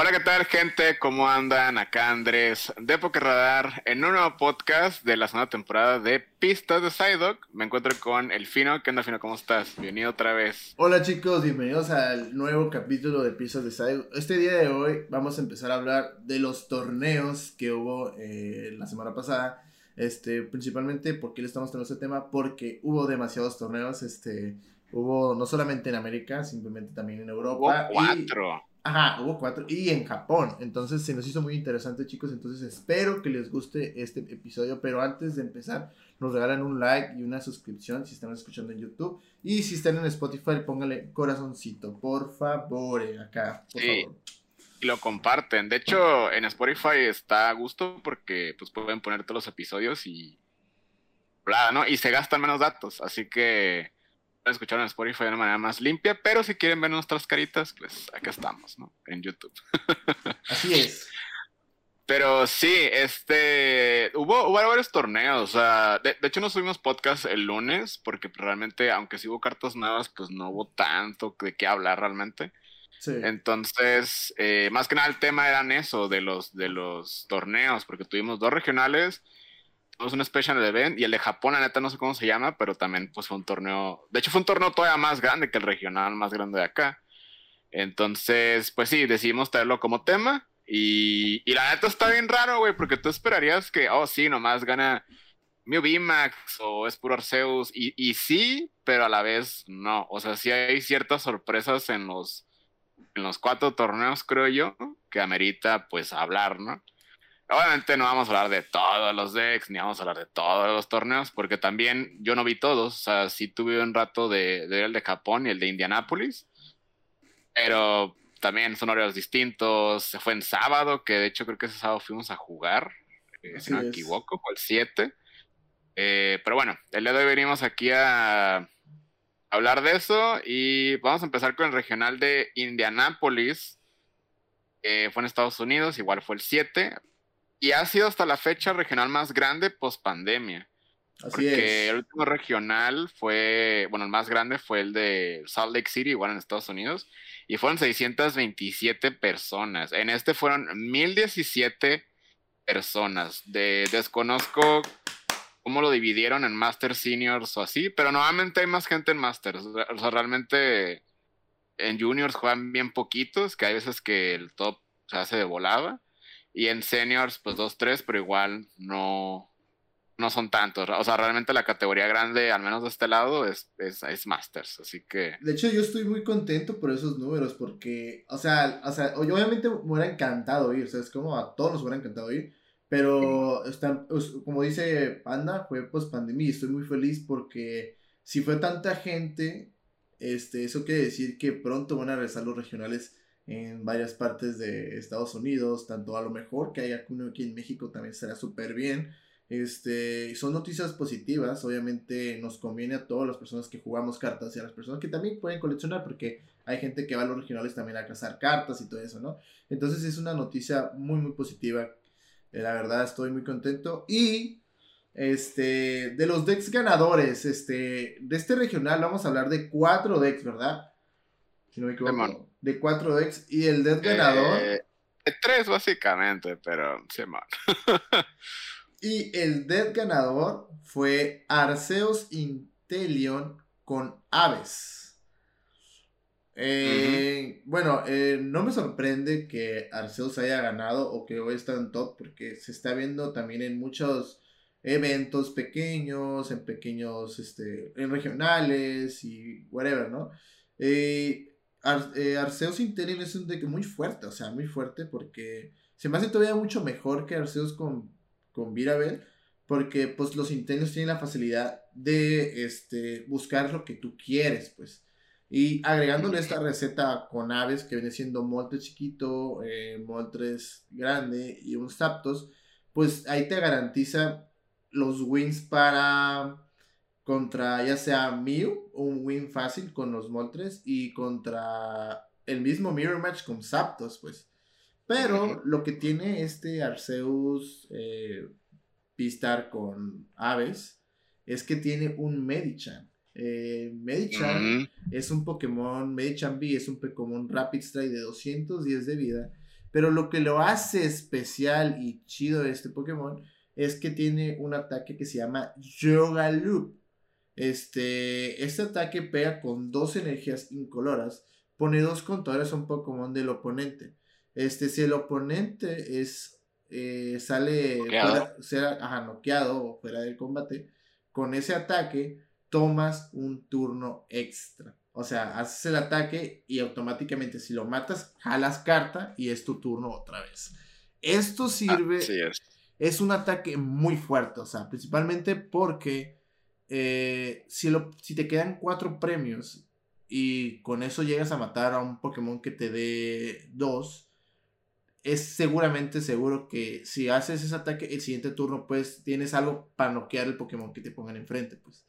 Hola, ¿qué tal, gente? ¿Cómo andan? Acá Andrés de Poker Radar en un nuevo podcast de la segunda temporada de Pistas de Psyduck. Me encuentro con el Fino. ¿Qué onda, Fino? ¿Cómo estás? Bienvenido otra vez. Hola, chicos. Bienvenidos al nuevo capítulo de Pistas de Psyduck. Este día de hoy vamos a empezar a hablar de los torneos que hubo eh, la semana pasada. Este, principalmente, ¿por qué le estamos teniendo este tema? Porque hubo demasiados torneos. Este, hubo no solamente en América, simplemente también en Europa. Hubo cuatro. Ajá, hubo cuatro. Y en Japón. Entonces se nos hizo muy interesante, chicos. Entonces espero que les guste este episodio. Pero antes de empezar, nos regalan un like y una suscripción si están escuchando en YouTube. Y si están en Spotify, pónganle corazoncito, por favor. Acá, por favor. Y lo comparten. De hecho, en Spotify está a gusto porque pues pueden poner todos los episodios y. Bla, ¿no? Y se gastan menos datos. Así que escuchar en Spotify de una manera más limpia, pero si quieren ver nuestras caritas, pues acá estamos, ¿no? En YouTube. Así es. Pero sí, este, hubo, hubo varios torneos, o sea, de, hecho no subimos podcast el lunes, porque realmente, aunque sí hubo cartas nuevas, pues no hubo tanto de qué hablar realmente. Sí. Entonces, eh, más que nada el tema eran eso, de los, de los torneos, porque tuvimos dos regionales, tuvimos un special event y el de Japón, la neta no sé cómo se llama, pero también pues fue un torneo, de hecho fue un torneo todavía más grande que el regional más grande de acá. Entonces, pues sí, decidimos traerlo como tema y, y la neta está bien raro, güey, porque tú esperarías que, oh sí, nomás gana Mew VMAX o es puro Arceus y, y sí, pero a la vez no, o sea, sí hay ciertas sorpresas en los, en los cuatro torneos, creo yo, que amerita pues hablar, ¿no? Obviamente no vamos a hablar de todos los decks, ni vamos a hablar de todos los torneos, porque también yo no vi todos. O sea, sí tuve un rato de, ver el de Japón y el de Indianápolis, pero también son horarios distintos. Se fue en sábado, que de hecho creo que ese sábado fuimos a jugar, eh, si no me equivoco, fue el 7. Eh, pero bueno, el día de hoy venimos aquí a hablar de eso y vamos a empezar con el regional de Indianápolis. fue en Estados Unidos, igual fue el 7 y ha sido hasta la fecha regional más grande post pandemia. Así porque el último regional fue, bueno, el más grande fue el de Salt Lake City, igual en Estados Unidos, y fueron 627 personas. En este fueron 1017 personas. De, desconozco cómo lo dividieron en Masters, Seniors o así, pero nuevamente hay más gente en Masters. O sea, realmente en Juniors juegan bien poquitos, que hay veces que el top se hace de volada. Y en seniors, pues dos, tres, pero igual no, no son tantos. O sea, realmente la categoría grande, al menos de este lado, es, es, Masters. Así que. De hecho, yo estoy muy contento por esos números, porque, o sea, o sea, obviamente me hubiera encantado ir. O sea, es como a todos nos hubiera encantado ir. Pero, están, pues, como dice Panda, fue post pandemia y estoy muy feliz porque si fue tanta gente, este, eso quiere decir que pronto van a regresar los regionales en varias partes de Estados Unidos, tanto a lo mejor que haya uno aquí en México también será súper bien. Este, son noticias positivas, obviamente nos conviene a todas las personas que jugamos cartas y a las personas que también pueden coleccionar, porque hay gente que va a los regionales también a cazar cartas y todo eso, ¿no? Entonces es una noticia muy, muy positiva. Eh, la verdad estoy muy contento. Y este, de los decks ganadores, este, de este regional vamos a hablar de cuatro decks, ¿verdad? Si no me equivoco de 4 decks y el deck ganador. Eh, tres básicamente, pero sí, man. y el deck ganador fue Arceus Intelion con Aves. Eh, bueno, eh, no me sorprende que Arceus haya ganado o que hoy está en top porque se está viendo también en muchos eventos pequeños, en pequeños, este, en regionales y whatever, ¿no? Eh, eh, Arceus Interior es un deck muy fuerte, o sea, muy fuerte porque se me hace todavía mucho mejor que Arceus con, con Virabel, porque pues los Interiors tienen la facilidad de este, buscar lo que tú quieres, pues. Y agregándole esta receta con aves que viene siendo Moltres chiquito, eh, Moltres grande y un Zapdos, pues ahí te garantiza los wins para contra ya sea Mew, un win fácil con los Moltres, y contra el mismo Mirror Match con Zapdos, pues. Pero lo que tiene este Arceus eh, Pistar con Aves es que tiene un Medichan. Eh, Medichan es un Pokémon, Medichan B es un Pokémon Rapid Strike de 210 de vida Pero lo que lo hace especial y chido de este Pokémon es que tiene un ataque que se llama Yoga Loop. Este, este ataque pega con dos energías incoloras. Pone dos contadores a un Pokémon del oponente. Este, si el oponente es eh, sale fuera, noqueado o fuera del combate, con ese ataque tomas un turno extra. O sea, haces el ataque y automáticamente si lo matas, jalas carta y es tu turno otra vez. Esto sirve... es. un ataque muy fuerte, o sea, principalmente porque eh, si, lo, si te quedan cuatro premios y con eso llegas a matar a un Pokémon que te dé dos, es seguramente seguro que si haces ese ataque, el siguiente turno, pues tienes algo para noquear el Pokémon que te pongan enfrente, pues.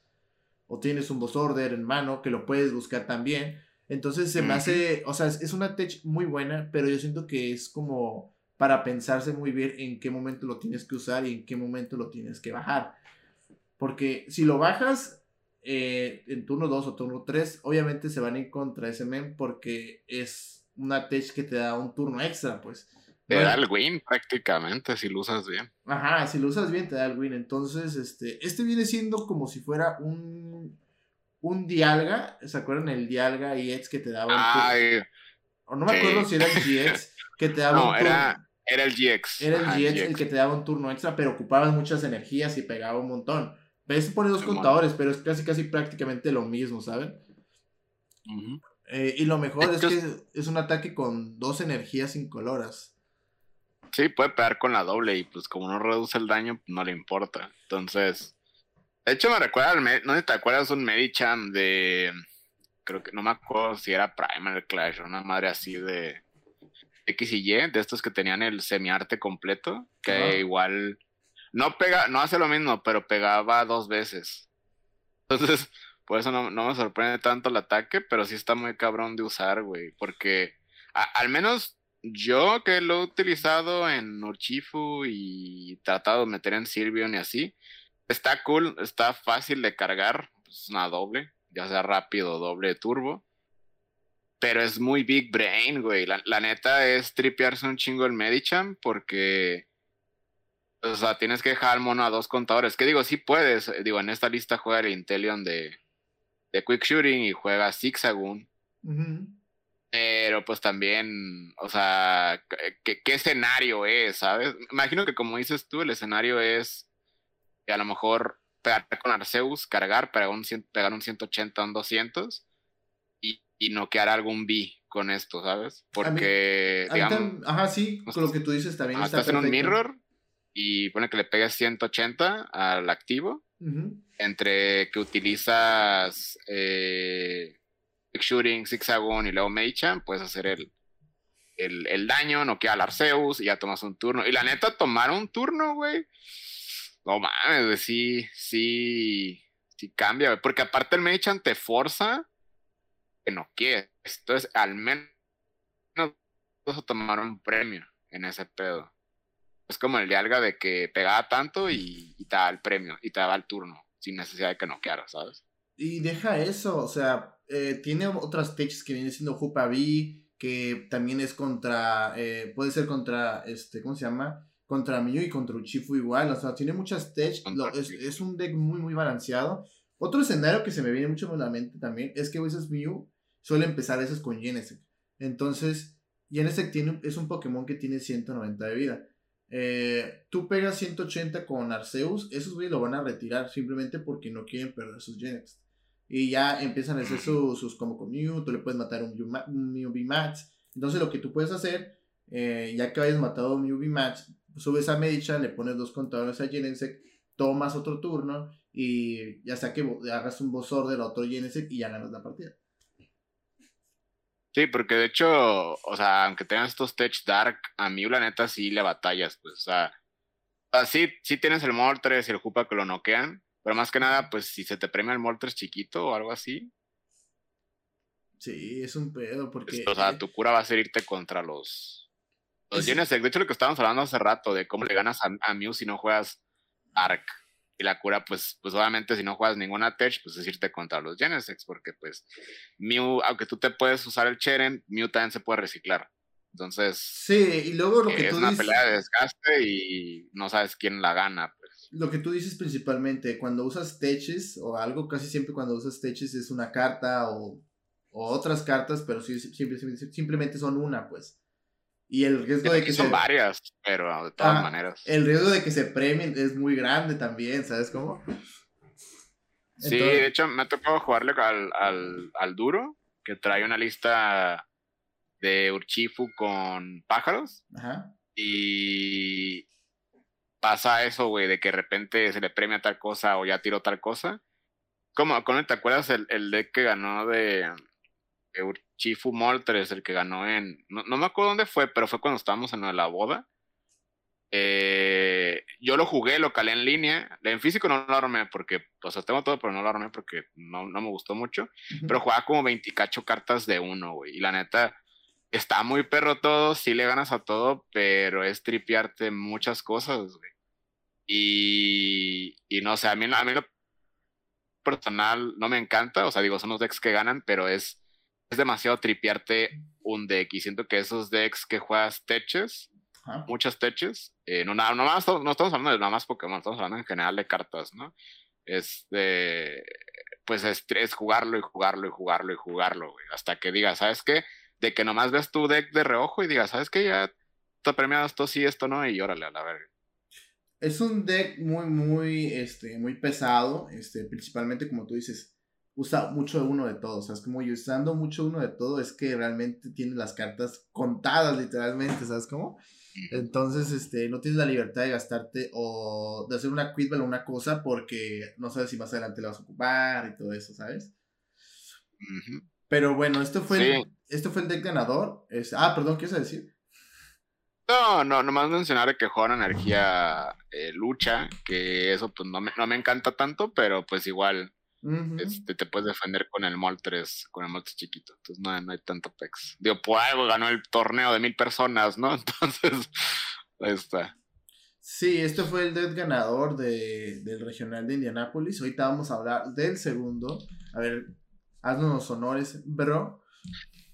O tienes un boss order en mano que lo puedes buscar también. Entonces se me hace, o sea, es, una tech muy buena, pero yo siento que es como para pensarse muy bien en qué momento lo tienes que usar y en qué momento lo tienes que bajar. Porque si lo bajas eh, en turno 2 o turno 3, obviamente se van a ir contra ese men porque es una tech que te da un turno extra, pues. Te da el win prácticamente si lo usas bien. Ajá, si lo usas bien te da el win. Entonces, este, este viene siendo como si fuera un, un Dialga. ¿Se acuerdan el Dialga y EX que te daba? Ay, o no me acuerdo si era el GX que te daba no, era, era el GX. Era el GX, el que te daba un turno extra, pero ocupabas muchas energías y pegaba un montón. Ves, pone dos contadores, pero es casi casi prácticamente lo mismo, ¿saben? Eh, y lo mejor es que es un ataque con dos energías incoloras. Sí, puede pegar con la doble y pues como no reduce el daño, no le importa. Entonces, de hecho me recuerda, al no sé te acuerdas un Medicham de, creo que no me acuerdo si era Primal Clash o una madre así de X y Y, de estos que tenían el semiarte completo, que igual no pega, no hace lo mismo, pero pegaba dos veces. Entonces, por eso no, me sorprende tanto el ataque, pero sí está muy cabrón de usar, güey, porque al menos yo que lo he utilizado en Urchifu y tratado de meter en Sylveon y así, está cool, está fácil de cargar, es una doble, ya sea rápido doble turbo. Pero es muy big brain, güey. La, neta es tripearse un chingo el Medicham porque. O sea, tienes que dejar mono a dos contadores. Que digo, sí puedes. Digo, en esta lista juega el Inteleon de, de Quick Shooting y juega Zigzagoon. Pero pues también, o sea, ¿qué, escenario es, sabes? Imagino que como dices tú, el escenario es que a lo mejor pegar con Arceus, cargar, pegar un, pegar un 180, un 200 y, y noquear algún B con esto, ¿sabes? Porque, digamos... ajá, sí, con lo que tú dices también está Estás en un mirror y pone que le pegues 180 al activo, entre que utilizas... Eh, shooting, zigzagoon y luego Meichan, puedes hacer el, el, el daño, al Arceus y ya tomas un turno. Y la neta, tomar un turno, güey. No mames, sí, sí, sí cambia, güey. Porque aparte el Meichan te forza que no quieres. Entonces, al menos vas a tomar un premio en ese pedo. Es como el de Alga de que pegaba tanto y, y te daba el premio y te daba el turno sin necesidad de que no quieras, ¿sabes? Y deja eso, o sea, eh, tiene otras techs que viene siendo Jupa B, que también es contra, eh, puede ser contra, este, ¿cómo se llama? Contra Mew y contra Uchifu igual, o sea, tiene muchas techs, es, un deck muy, muy balanceado. Otro escenario que se me viene mucho a la mente también es que a veces Mew suele empezar a veces con Genesect. Entonces, Genesect tiene, es un Pokémon que tiene 190 de vida. Eh, tú pegas 180 con Arceus, esos güeyes lo van a retirar simplemente porque no quieren perder sus Genesect. Y ya empiezan a hacer sus como con Mew, tú le puedes matar un Mew V-Max. Entonces lo que tú puedes hacer, eh, ya que hayas matado un Mew V-Max, subes a Medichan, le pones dos contadores a Genesect, tomas otro turno y ya sea que hagas un boss order a otro Genesect y ya ganas la partida. Sí, porque de hecho, o sea, aunque tengas estos Tech Dark, a Mew la neta sí le batallas, pues, o sea, sí, sí tienes el Moltres y el Jupa que lo noquean, pero más que nada, pues si se te premia el Moltres chiquito o algo así. Sí, es un pedo porque... o sea, tu cura va a ser irte contra los... Los De hecho, lo que estábamos hablando hace rato, de cómo le ganas a, Mew si no juegas Arc. Y la cura, pues, pues obviamente si no juegas ninguna Tech, pues es irte contra los Genesex, porque pues Mew, aunque tú te puedes usar el Cheren, Mew también se puede reciclar. Entonces, sí, y luego lo que es una pelea de desgaste y no sabes quién la gana. Pues. Lo que tú dices principalmente, cuando usas teches o algo, casi siempre cuando usas teches es una carta o, otras cartas, pero sí, simplemente son una, pues. Y el riesgo de que son varias, pero de todas maneras. El riesgo de que se premien es muy grande también, ¿sabes cómo? Sí, de hecho me ha tocado jugarle al, al, al duro, que trae una lista de Urchifu con pájaros. Ajá. Y pasa eso, güey, de que de repente se le premia tal cosa o ya tiró tal cosa. ¿Cómo? ¿Te acuerdas el, el deck que ganó de, Urchifu Moltres, el que ganó en. No, me acuerdo dónde fue, pero fue cuando estábamos en la boda. Eh, yo lo jugué, lo calé en línea. En físico no lo armé porque, o sea, tengo todo, pero no lo armé porque no, no me gustó mucho. Pero jugaba como 28 cartas de uno, güey. Y la neta, está muy perro todo, sí le ganas a todo, pero es tripearte muchas cosas, güey. Y, y no sé, a mí, a mí lo personal no me encanta, o sea, digo, son los decks que ganan, pero es, es demasiado tripearte un deck. Y siento que esos decks que juegas teches, muchas teches, eh, no, no, no, estamos hablando de nada más Pokémon, estamos hablando en general de cartas, ¿no? Este, pues es, es jugarlo y jugarlo y jugarlo y jugarlo, güey, hasta que digas, ¿sabes qué? de que nomás ves tu deck de reojo y digas, ¿sabes qué? Ya está premiado esto sí, esto no, y órale a la verga. Es un deck muy, muy, este, muy pesado, este, principalmente como tú dices, usa mucho uno de todo, o sea, es como yo usando mucho uno de todo, es que realmente tiene las cartas contadas literalmente, ¿sabes cómo? Entonces, este, no tienes la libertad de gastarte o de hacer una quitball o una cosa porque no sabes si más adelante la vas a ocupar y todo eso, ¿sabes? Pero bueno, esto fue, el, esto fue el deck ganador. ah, perdón, ¿qué ibas a decir? No, no, nomás mencionar que juega energía eh, lucha, que eso pues no me, no me encanta tanto, pero pues igual este, te puedes defender con el Moltres, con el Moltres chiquito, entonces no, no hay tanto pex. Digo, pues algo ganó el torneo de mil personas, ¿no? Entonces, ahí está. Sí, este fue el deck ganador de, del regional de Indianápolis. Ahorita vamos a hablar del segundo. A ver, haznos los honores, bro.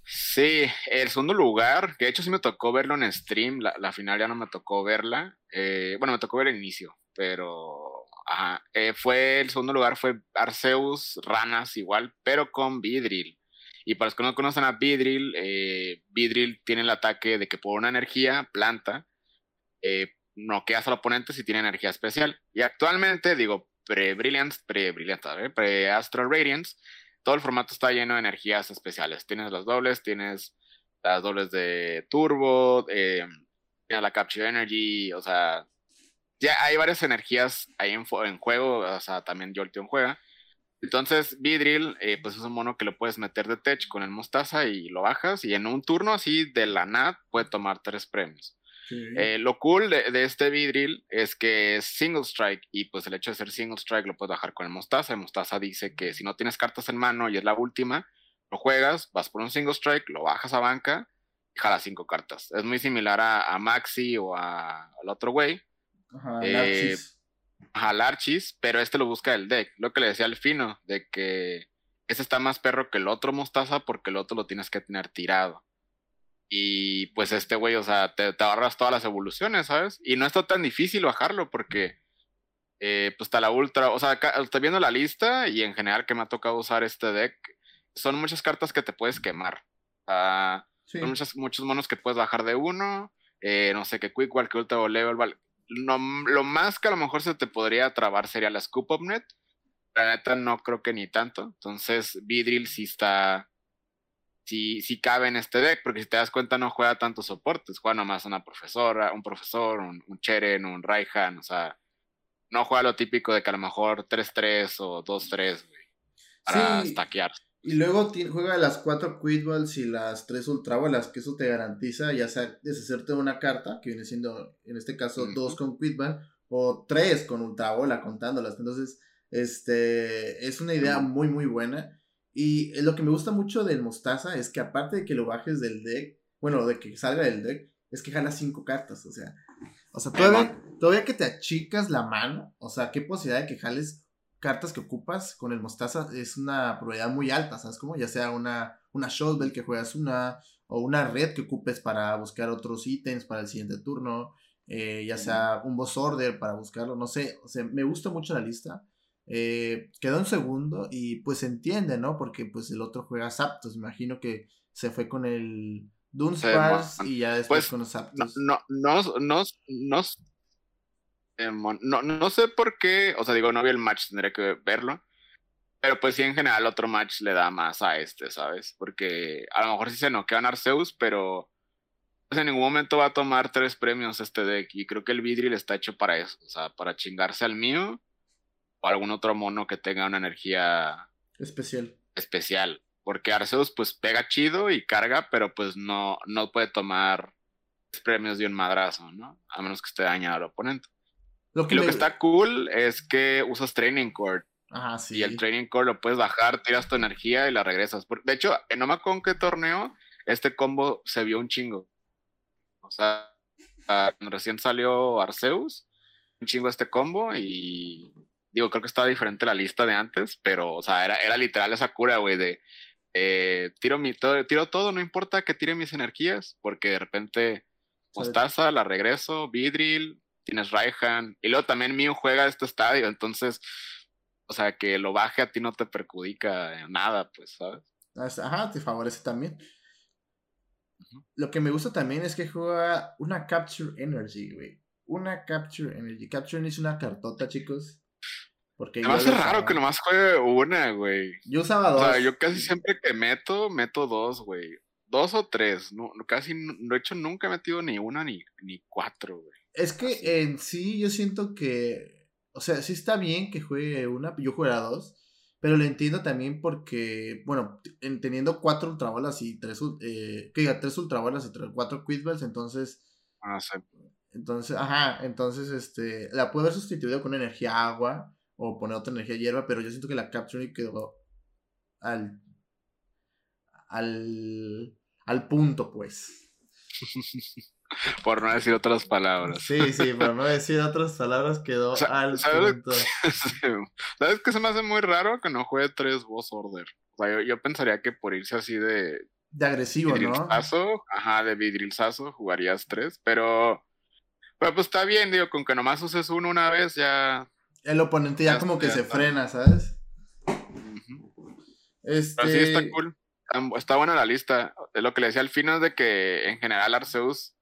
Sí, el segundo lugar, que de hecho sí me tocó verlo en stream, la, final ya no me tocó verla. Eh, bueno, me tocó ver el inicio, pero ajá, eh, fue el segundo lugar fue Arceus Ranas igual, pero con Vidril. Y para los que no conocen a Vidril, eh, Vidril tiene el ataque de que por una energía, planta, eh, noqueas al oponente si tiene energía especial. Y actualmente, digo, pre-Brilliance, pre-Brilliance, pre-Astral Radiance, todo el formato está lleno de energías especiales. Tienes las dobles, tienes las dobles de turbo, eh, tienes la capture energy, o sea, ya hay varias energías ahí en, juego, o sea, también Jolteon juega. Entonces, Vidril, eh, pues es un mono que lo puedes meter de tech con el mostaza y lo bajas, y en un turno así de la nat puede tomar tres premios. Eh, lo cool de, este vidril es que es single strike y pues el hecho de ser single strike lo puedes bajar con el Mostaza. El Mostaza dice que si no tienes cartas en mano y es la última, lo juegas, vas por un single strike, lo bajas a banca y jalas cinco cartas. Es muy similar a, Maxi o al otro güey. Ajá, eh, Larchis, pero este lo busca el deck. Lo que le decía al fino, de que ese está más perro que el otro Mostaza porque el otro lo tienes que tener tirado. Y pues este güey, o sea, te, te, ahorras todas las evoluciones, ¿sabes? Y no está tan difícil bajarlo porque, eh, pues está la ultra, o sea, estoy viendo la lista y en general que me ha tocado usar este deck, son muchas cartas que te puedes quemar. Son muchos, muchos monos que puedes bajar de uno, eh, no sé, qué Quick que Ultra Level, vale. lo más que a lo mejor se te podría trabar sería la Scoop of Net. La neta no creo que ni tanto. Entonces, Vidril sí está si, cabe en este deck, porque si te das cuenta no juega tantos soportes, juega nomás una profesora, un profesor, un, un Cheren, un Raihan, o sea, no juega lo típico de que a lo mejor 3-3 o 2-3, para sí. stackear. Y luego juega las 4 Quidballs y las 3 Ultrabolas, que eso te garantiza ya sea deshacerte de una carta, que viene siendo en este caso 2 con Quidball, o 3 con Ultrabola contándolas. Entonces, este es una idea muy, muy buena. Y lo que me gusta mucho del Mostaza es que aparte de que lo bajes del deck, bueno, de que salga del deck, es que jala cinco cartas, o sea, o sea, todavía, todavía que te achicas la mano, o sea, qué posibilidad de que jales cartas que ocupas con el Mostaza es una probabilidad muy alta, ¿sabes cómo? Ya sea una, una Shotbell que juegas una, o una red que ocupes para buscar otros ítems para el siguiente turno, eh, ya sea un boss order para buscarlo, no sé, o sea, me gusta mucho la lista. Eh, quedó en segundo y pues se entiende, ¿no? Porque pues el otro juega Zapdos, me imagino que se fue con el Dunsparce y ya después pues, con los Zapdos. No, no, no, no, no, no sé por qué, o sea, digo, no vi el match, tendría que verlo. Pero pues sí, en general, otro match le da más a este, ¿sabes? Porque a lo mejor sí se noquean Arceus, pero pues, en ningún momento va a tomar tres premios este deck. Y creo que el Vidril está hecho para eso, o sea, para chingarse al mío o algún otro mono que tenga una energía especial. Especial. Porque Arceus pues pega chido y carga, pero pues no, no puede tomar tres premios de un madrazo, ¿no? A menos que esté dañado al oponente. Lo que, lo que está cool es que usas Training Cord y el Training Core lo puedes bajar, tiras tu energía y la regresas. De hecho, en no me acuerdo qué torneo, este combo se vio un chingo. O sea, recién salió Arceus, un chingo este combo y digo, creo que estaba diferente la lista de antes, pero, o sea, era, era literal esa cura, güey, de eh, tiro, mi, todo, tiro todo, no importa que tire mis energías, porque de repente Mostaza, la regreso, Vidril, tienes Raihan, y luego también Mew juega este estadio, entonces o sea, que lo baje a ti no te perjudica nada, pues, ¿sabes? Ajá, te favorece también. Lo que me gusta también es que juega una Capture Energy, güey. Una Capture Energy. Capture Energy es una cartota, chicos. Porque me hace raro que nomás juegue una, güey. Yo usaba dos. O sea, yo casi siempre que meto, meto dos, güey. Dos o tres. No, casi, de hecho, nunca he metido ni una ni, ni cuatro, güey. Es que en sí yo siento que o sea, sí está bien que juegue una, yo jugué a dos, pero lo entiendo también porque, bueno, teniendo cuatro ultrabolas y tres, eh, que diga, tres ultrabolas y tres, cuatro quidbells, entonces... Ah, sí. Entonces, ajá, entonces, este, la puede haber sustituido con energía agua o poner otra energía hierba, pero yo siento que la Capture quedó al, al, al punto, pues. por no decir otras palabras. Sí, sí, por no decir otras palabras quedó al ¿sabes, punto. ¿Sabes qué se me hace muy raro que no juegue tres boss order? O sea, yo, pensaría que por irse así de... De agresivo, ¿no? Ajá, de vidrilzazo jugarías tres, pero... Pero pues está bien, digo, con que nomás uses uno una vez ya... El oponente ya, como que se frena, ¿sabes? Este... Pero sí está cool. Está buena la lista. Lo que le decía al final es de que en general Arceus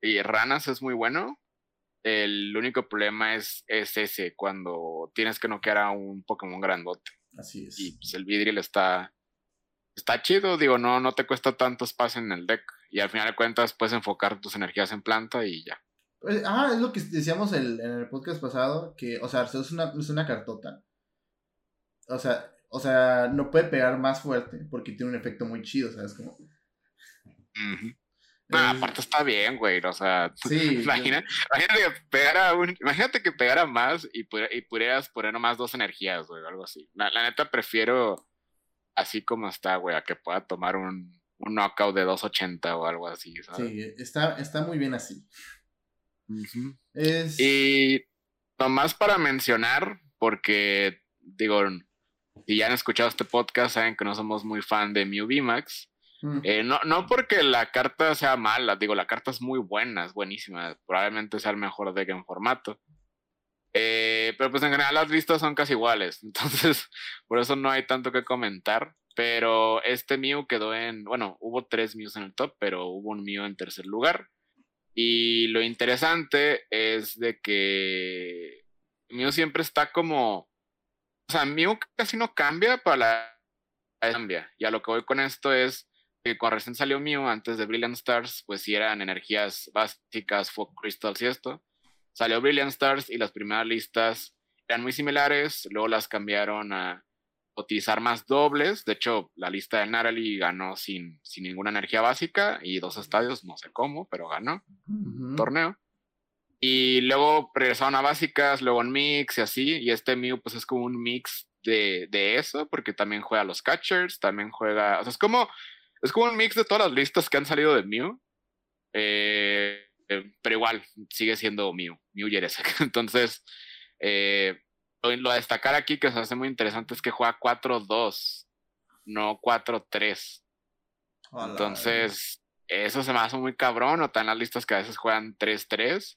y Ranas es muy bueno. El único problema es, es ese, cuando tienes que noquear a un Pokémon grandote. Así es. Y pues el Vidril está, está chido, digo, no, no te cuesta tanto espacio en el deck. Y al final de cuentas puedes enfocar tus energías en planta y ya. Pues, ah, es lo que decíamos en el podcast pasado, que, o sea, Arceus es una, es una cartota. O sea, o sea, no puede pegar más fuerte porque tiene un efecto muy chido, ¿sabes? Como... Ah, aparte está bien, güey. O sea, imagina, imagínate que pegara un, imagínate que pegara más y, y pudieras poner nomás dos energías, güey, algo así. La, neta prefiero así como está, güey, a que pueda tomar un, un knockout de 280 o algo así, ¿sabes? Sí, está, está muy bien así. Y nomás para mencionar, porque digo, si ya han escuchado este podcast, saben que no somos muy fan de Mew VMAX. Mm. Eh, no, no porque la carta sea mala, digo, la carta es muy buena, es buenísima, probablemente sea el mejor deck en formato. Eh, pero pues en general las listas son casi iguales, entonces por eso no hay tanto que comentar. Pero este Mew quedó en, bueno, hubo tres Mews en el top, pero hubo un Mew en tercer lugar. Y lo interesante es de que Mew siempre está como, o sea, Mew casi no cambia para la cambia. Y a lo que voy con esto es que cuando recién salió Mew, antes de Brilliant Stars, pues sí eran energías básicas, Fog Crystals y esto. Salió Brilliant Stars y las primeras listas eran muy similares, luego las cambiaron a utilizar más dobles. De hecho, la lista de Narali ganó sin, sin ninguna energía básica y dos estadios, no sé cómo, pero ganó torneo. Y luego regresaron a básicas, luego en mix y así. Y este Mew, pues es como un mix de, de eso, porque también juega los catchers, también juega. O sea, es como es como un mix de todas las listas que han salido de Mew. Eh, eh, pero igual, sigue siendo Mew, Mew Yeresek. Entonces, eh, lo a destacar aquí que se hace muy interesante es que juega 4-2, no 4-3. Entonces, eso se me hace muy cabrón, o están las listas que a veces juegan 3-3.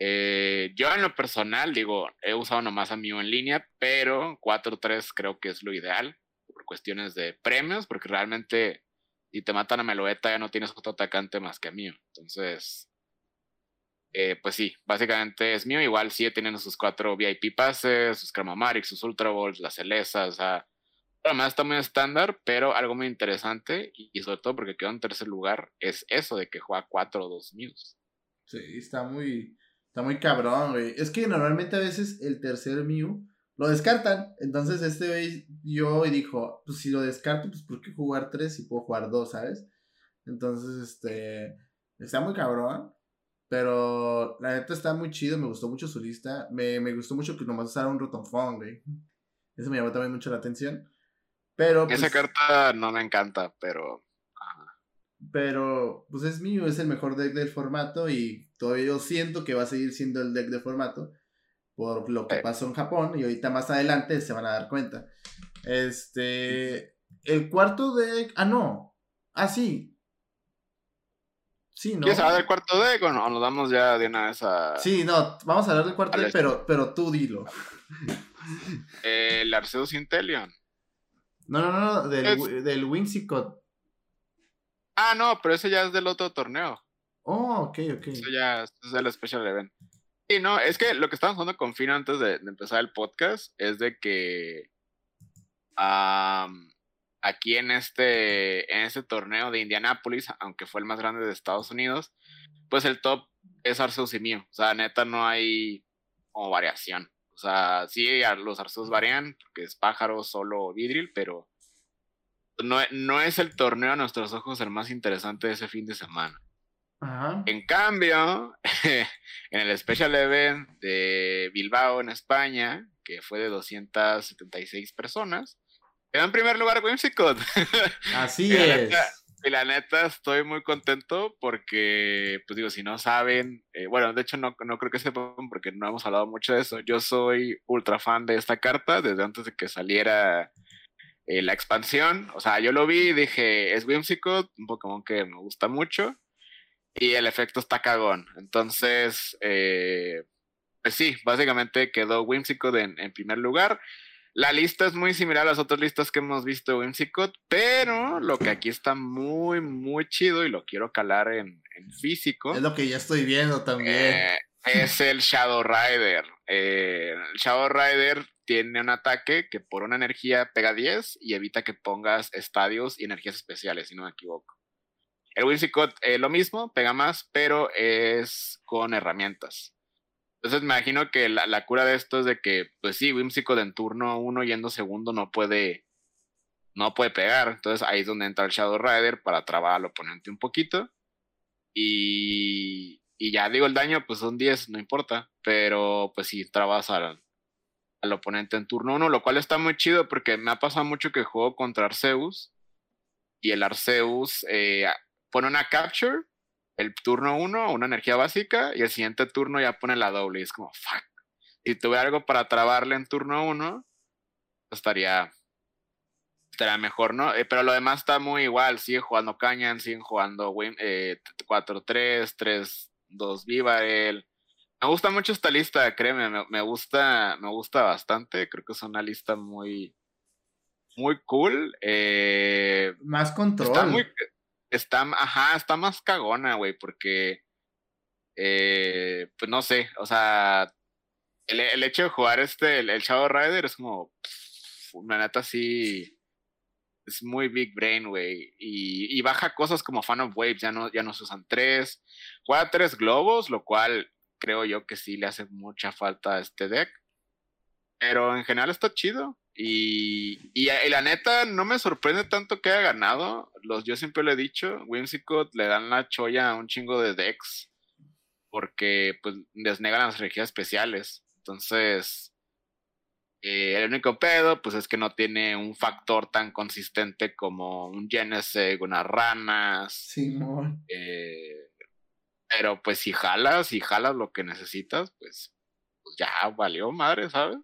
Eh, yo en lo personal, digo, he usado nomás a Mew en línea, pero 4-3 creo que es lo ideal por cuestiones de premios, porque realmente si te matan a Meloeta ya no tienes otro atacante más que a Mew. Entonces, eh, pues sí, básicamente es Mew. Igual sigue teniendo sus cuatro VIP pases, sus Cramamaric, sus Ultra Balls, las Celesas, o sea, además está muy estándar, pero algo muy interesante, y, sobre todo porque quedó en tercer lugar, es eso de que juega 4 o 2 Mews. Sí, está muy, Está muy cabrón, güey. Es que normalmente a veces el tercer Mew lo descartan. Entonces este güey yo y dijo, pues si lo descarto, pues ¿por qué jugar tres si puedo jugar dos, ¿sabes? Entonces, este, está muy cabrón. Pero la neta está muy chido, me gustó mucho su lista. Me, me gustó mucho que nomás usara un Rotom güey. Eso me llamó también mucho la atención. Pero. Esa pues carta no me encanta, pero. Pero, pues es mío, es el mejor deck del formato y todavía yo siento que va a seguir siendo el deck del formato por lo que eh. pasó en Japón y ahorita más adelante se van a dar cuenta. Este, el cuarto deck, ah no, ah sí. Sí, ¿no? ¿Quieres hablar del cuarto deck o, no? nos damos ya de una vez a... Sí, no, vamos a hablar del cuarto deck, pero, pero tú dilo. el Arceus Intelion. No, no, no, del, del Whimsicott. Ah, no, pero ese ya es del otro torneo. Oh, ok, ok. Eso ya es el Special Event. Y no, es que lo que estábamos hablando con Fino antes de, empezar el podcast es de que aquí en este, en este torneo de Indianápolis, aunque fue el más grande de Estados Unidos, pues el top es Arceus y mío. O sea, neta no hay como variación. O sea, sí, los Arceus varían, porque es pájaro, solo vidril, pero no, es el torneo a nuestros ojos el más interesante de ese fin de semana. En cambio, en el Special Event de Bilbao, en España, que fue de 276 personas, quedó en primer lugar Whimsicott. Así es. y la neta estoy muy contento porque, pues digo, si no saben, eh, bueno, de hecho no, no creo que sepan porque no hemos hablado mucho de eso. Yo soy ultra fan de esta carta desde antes de que saliera eh, la expansión, o sea, yo lo vi y dije, es Whimsicott, un Pokémon que me gusta mucho, y el efecto está cagón. Entonces, eh, pues sí, básicamente quedó Whimsicott en, en, primer lugar. La lista es muy similar a las otras listas que hemos visto de Whimsicott, pero lo que aquí está muy, muy chido y lo quiero calar en, físico. Es lo que ya estoy viendo también. Eh, es el Shadow Rider. el Shadow Rider tiene un ataque que por una energía pega 10 y evita que pongas estadios y energías especiales, si no me equivoco. El Whimsicott eh, lo mismo, pega más, pero es con herramientas. Entonces me imagino que la, cura de esto es de que, pues sí, Whimsicott en turno 1 yendo segundo no puede, no puede pegar. Entonces ahí es donde entra el Shadow Rider para trabar al oponente un poquito. Y, y ya digo, el daño pues son 10, no importa. Pero pues si trabas al, al oponente en turno 1, lo cual está muy chido porque me ha pasado mucho que juego contra Arceus y el Arceus eh, pone una capture, el turno 1, una energía básica y el siguiente turno ya pone la doble y es como, fuck. Si tuve algo para trabarle en turno 1, estaría, estaría mejor, ¿no? Eh, pero lo demás está muy igual, sigue jugando Canyon, siguen jugando eh, 4-3, 3-2 Vivarel me gusta mucho esta lista, créeme, me, gusta, me gusta bastante. Creo que es una lista muy, muy cool. Eh, más control. Está muy, está, ajá, está más cagona, güey, porque, eh, pues no sé, o sea, el, hecho de jugar este, el, Shadow Rider es como, una neta así, es muy big brain, güey, y, y, baja cosas como Fan of Waves, ya no, ya no se usan tres, juega tres globos, lo cual creo yo que sí le hace mucha falta a este deck. Pero en general está chido. Y, y, la neta, no me sorprende tanto que haya ganado. Los, yo siempre le he dicho, Whimsicott le dan la choya a un chingo de decks. Porque pues desnegan las energías especiales. Entonces, eh, el único pedo, pues es que no tiene un factor tan consistente como un Genesect, unas ranas. Simón. Eh, pero pues si jalas, si jalas lo que necesitas, pues, pues ya valió madre, ¿sabes?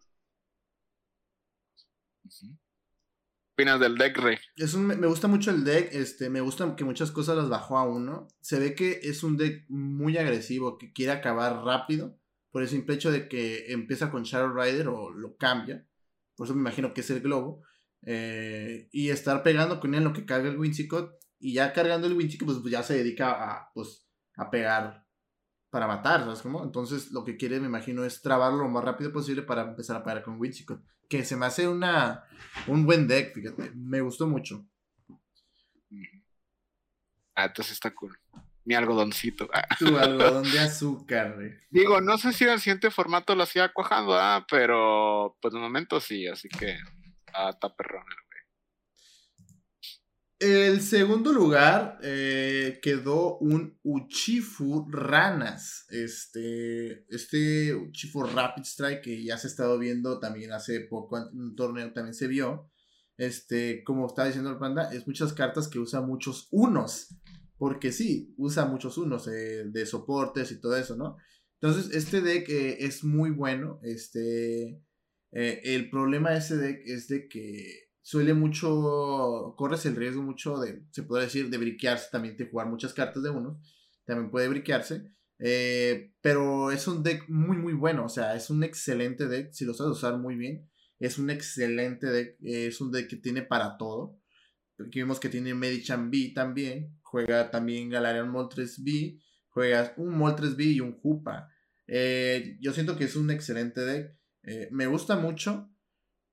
Opinas del deck, Rey? Es un, me gusta mucho el deck, este, me gusta que muchas cosas las bajó a uno. Se ve que es un deck muy agresivo, que quiere acabar rápido, por el simple hecho de que empieza con Shadow Rider o lo cambia. Por eso me imagino que es el globo. Eh, y estar pegando con él en lo que carga el Whimsicott. Y ya cargando el Whimsicott, pues, pues ya se dedica a, pues, a pegar para matar, ¿sabes cómo? Entonces lo que quiere, me imagino, es trabarlo lo más rápido posible para empezar a pegar con Whimsicott. Que se me hace una, un buen deck, fíjate. Me gustó mucho. Ah, entonces está cool. Mi algodoncito. Ah. Tu algodón de azúcar, güey. Digo, no sé si en el siguiente formato lo siga cuajando, ah, pero pues de momento sí, así que ah, está perrón. El segundo lugar eh, quedó un Uchifu Ranas. Este, este Uchifu Rapid Strike que ya se ha estado viendo también hace poco en un torneo también se vio. Este, como estaba diciendo el panda, es muchas cartas que usa muchos unos. Porque sí, usa muchos unos eh, de soportes y todo eso, ¿no? Entonces, este deck eh, es muy bueno. Este, el problema de este deck es de que suele mucho, corres el riesgo mucho de, se puede decir, de briquearse, también de jugar muchas cartas de uno, también puede briquearse, eh, pero es un deck muy, muy bueno, o sea, es un excelente deck, si lo sabes usar muy bien, es un excelente deck, es un deck que tiene para todo, aquí vemos que tiene Medichan B también, juega también Galarian Moltres B, juegas un Moltres B y un Jupa, eh, yo siento que es un excelente deck, eh, me gusta mucho,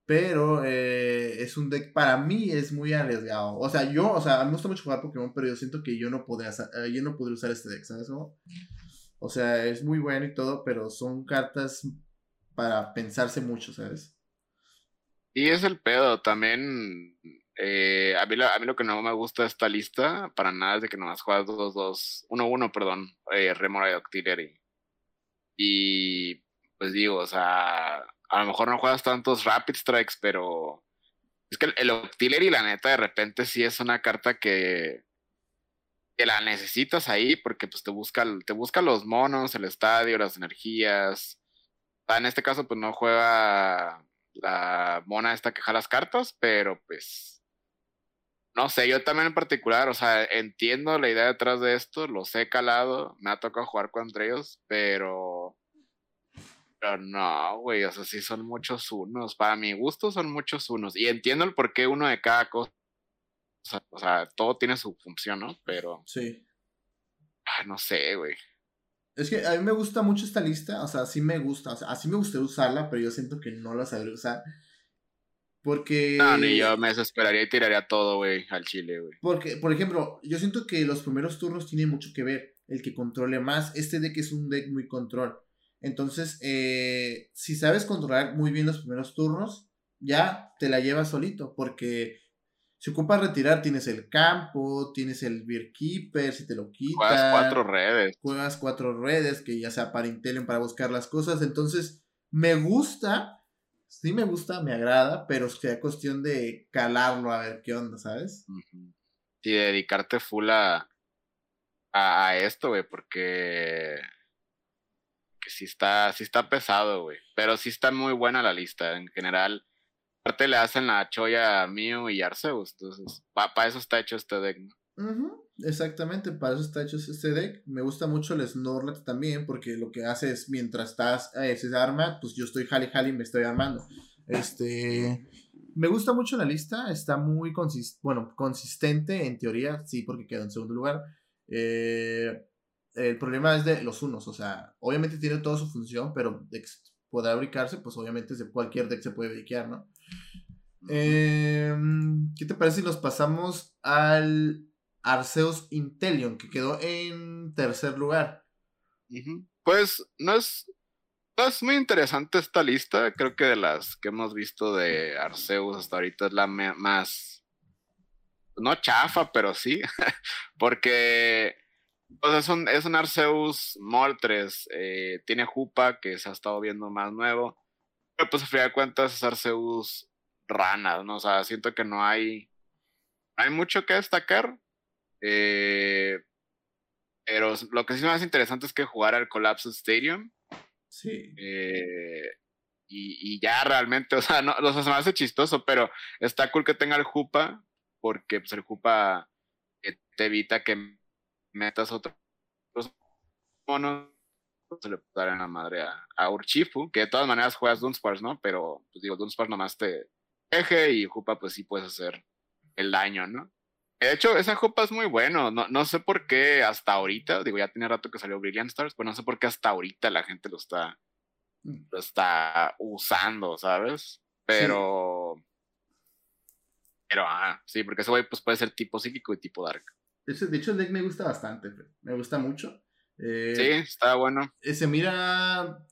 pero eh, es un deck, para mí es muy arriesgado. O sea, yo, o sea, a mí me gusta mucho jugar Pokémon, pero yo siento que yo no podría, eh, yo no podría usar este deck, ¿sabes? O sea, es muy bueno y todo, pero son cartas para pensarse mucho, ¿sabes? Y es el pedo, también eh, a, mí lo, a mí lo que no me gusta de esta lista, para nada, es de que nomás juegas 2-2, 1-1, perdón, eh, Remora y Octillery. Y pues digo, o sea, a lo mejor no juegas tantos Rapid Strikes, pero es que el, el la neta, de repente sí es una carta que, que la necesitas ahí porque pues te busca, te los monos, el estadio, las energías. En este caso, pues no juega la mona esta que jala las cartas, pero pues no sé, yo también en particular, o sea, entiendo la idea detrás de esto, los he calado, me ha tocado jugar contra ellos, pero pero no, güey, o sea, sí son muchos unos. Para mi gusto son muchos unos. Y entiendo el por qué uno de cada cosa. O sea, todo tiene su función, ¿no? Pero. Sí. No sé, güey. Es que a mí me gusta mucho esta lista. O sea, sí me gusta. O sea, así me gustaría usarla, pero yo siento que no la sabré usar. Porque. No, ni yo me desesperaría y tiraría todo, güey, al chile, güey. Porque, por ejemplo, yo siento que los primeros turnos tienen mucho que ver. El que controle más. Este deck es un deck muy control. Entonces, eh, si sabes controlar muy bien los primeros turnos, ya te la llevas solito, porque si ocupas retirar, tienes el campo, tienes el Beer Keeper, si te lo quitas. Juegas cuatro redes. Juegas cuatro redes, que ya sea para Intelion, para buscar las cosas. Entonces, me gusta, sí me gusta, me agrada, pero sea cuestión de calarlo a ver qué onda, ¿sabes? Y dedicarte full a, a esto, güey, porque que sí está, sí está pesado, güey. Pero sí está muy buena la lista en general. Aparte le hacen la choya a Mew y Arceus. Entonces, para eso está hecho este deck, ¿no? exactamente, para eso está hecho este deck. Me gusta mucho el Snorlax también, porque lo que hace es mientras estás, eh, se arma, pues yo estoy jali jali me estoy armando. Este. Me gusta mucho la lista, está muy bueno, consistente en teoría, sí, porque quedó en segundo lugar. Eh, el problema es de los unos, o sea, obviamente tiene toda su función, pero podrá bricarse, pues obviamente de cualquier deck se puede briquear, ¿no? Em, ¿Qué te parece si nos pasamos al Arceus Intelion, que quedó en tercer lugar? Pues no es, es muy interesante esta lista, creo que de las que hemos visto de Arceus hasta ahorita es la más, no chafa, pero sí, porque pues es un, es un Arceus Moltres. Eh, tiene Jupa, que se ha estado viendo más nuevo. Pero pues a fin de cuentas es Arceus Rana, ¿no? O sea, siento que no hay. hay mucho que destacar. Eh, pero lo que sí es más interesante es que jugar al Collapse Stadium. Sí. Eh, y, ya realmente, o sea, no, o sea, se me hace chistoso, pero está cool que tenga el Jupa, porque pues, el Jupa te evita que metas otros monos, se le puede dar en la madre a, a, Urchifu, que de todas maneras juegas Dunsparce, ¿no? Pero, pues digo, Dunsparce nomás te eje y Jupa, pues sí puedes hacer el daño, ¿no? De hecho, esa Jupa es muy bueno. No, no sé por qué hasta ahorita, digo, ya tiene rato que salió Brilliant Stars, pero no sé por qué hasta ahorita la gente lo está Mm. lo está usando, ¿sabes? Pero. Pero, ah, sí, porque ese güey pues, puede ser tipo psíquico y tipo dark. De hecho, el deck me gusta bastante, me gusta mucho. Eh, sí, está bueno. Se mira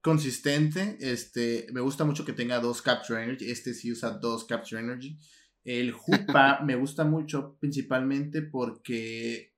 consistente. Este, me gusta mucho que tenga dos Capture Energy. Este sí usa dos Capture Energy. El Jupa me gusta mucho, principalmente porque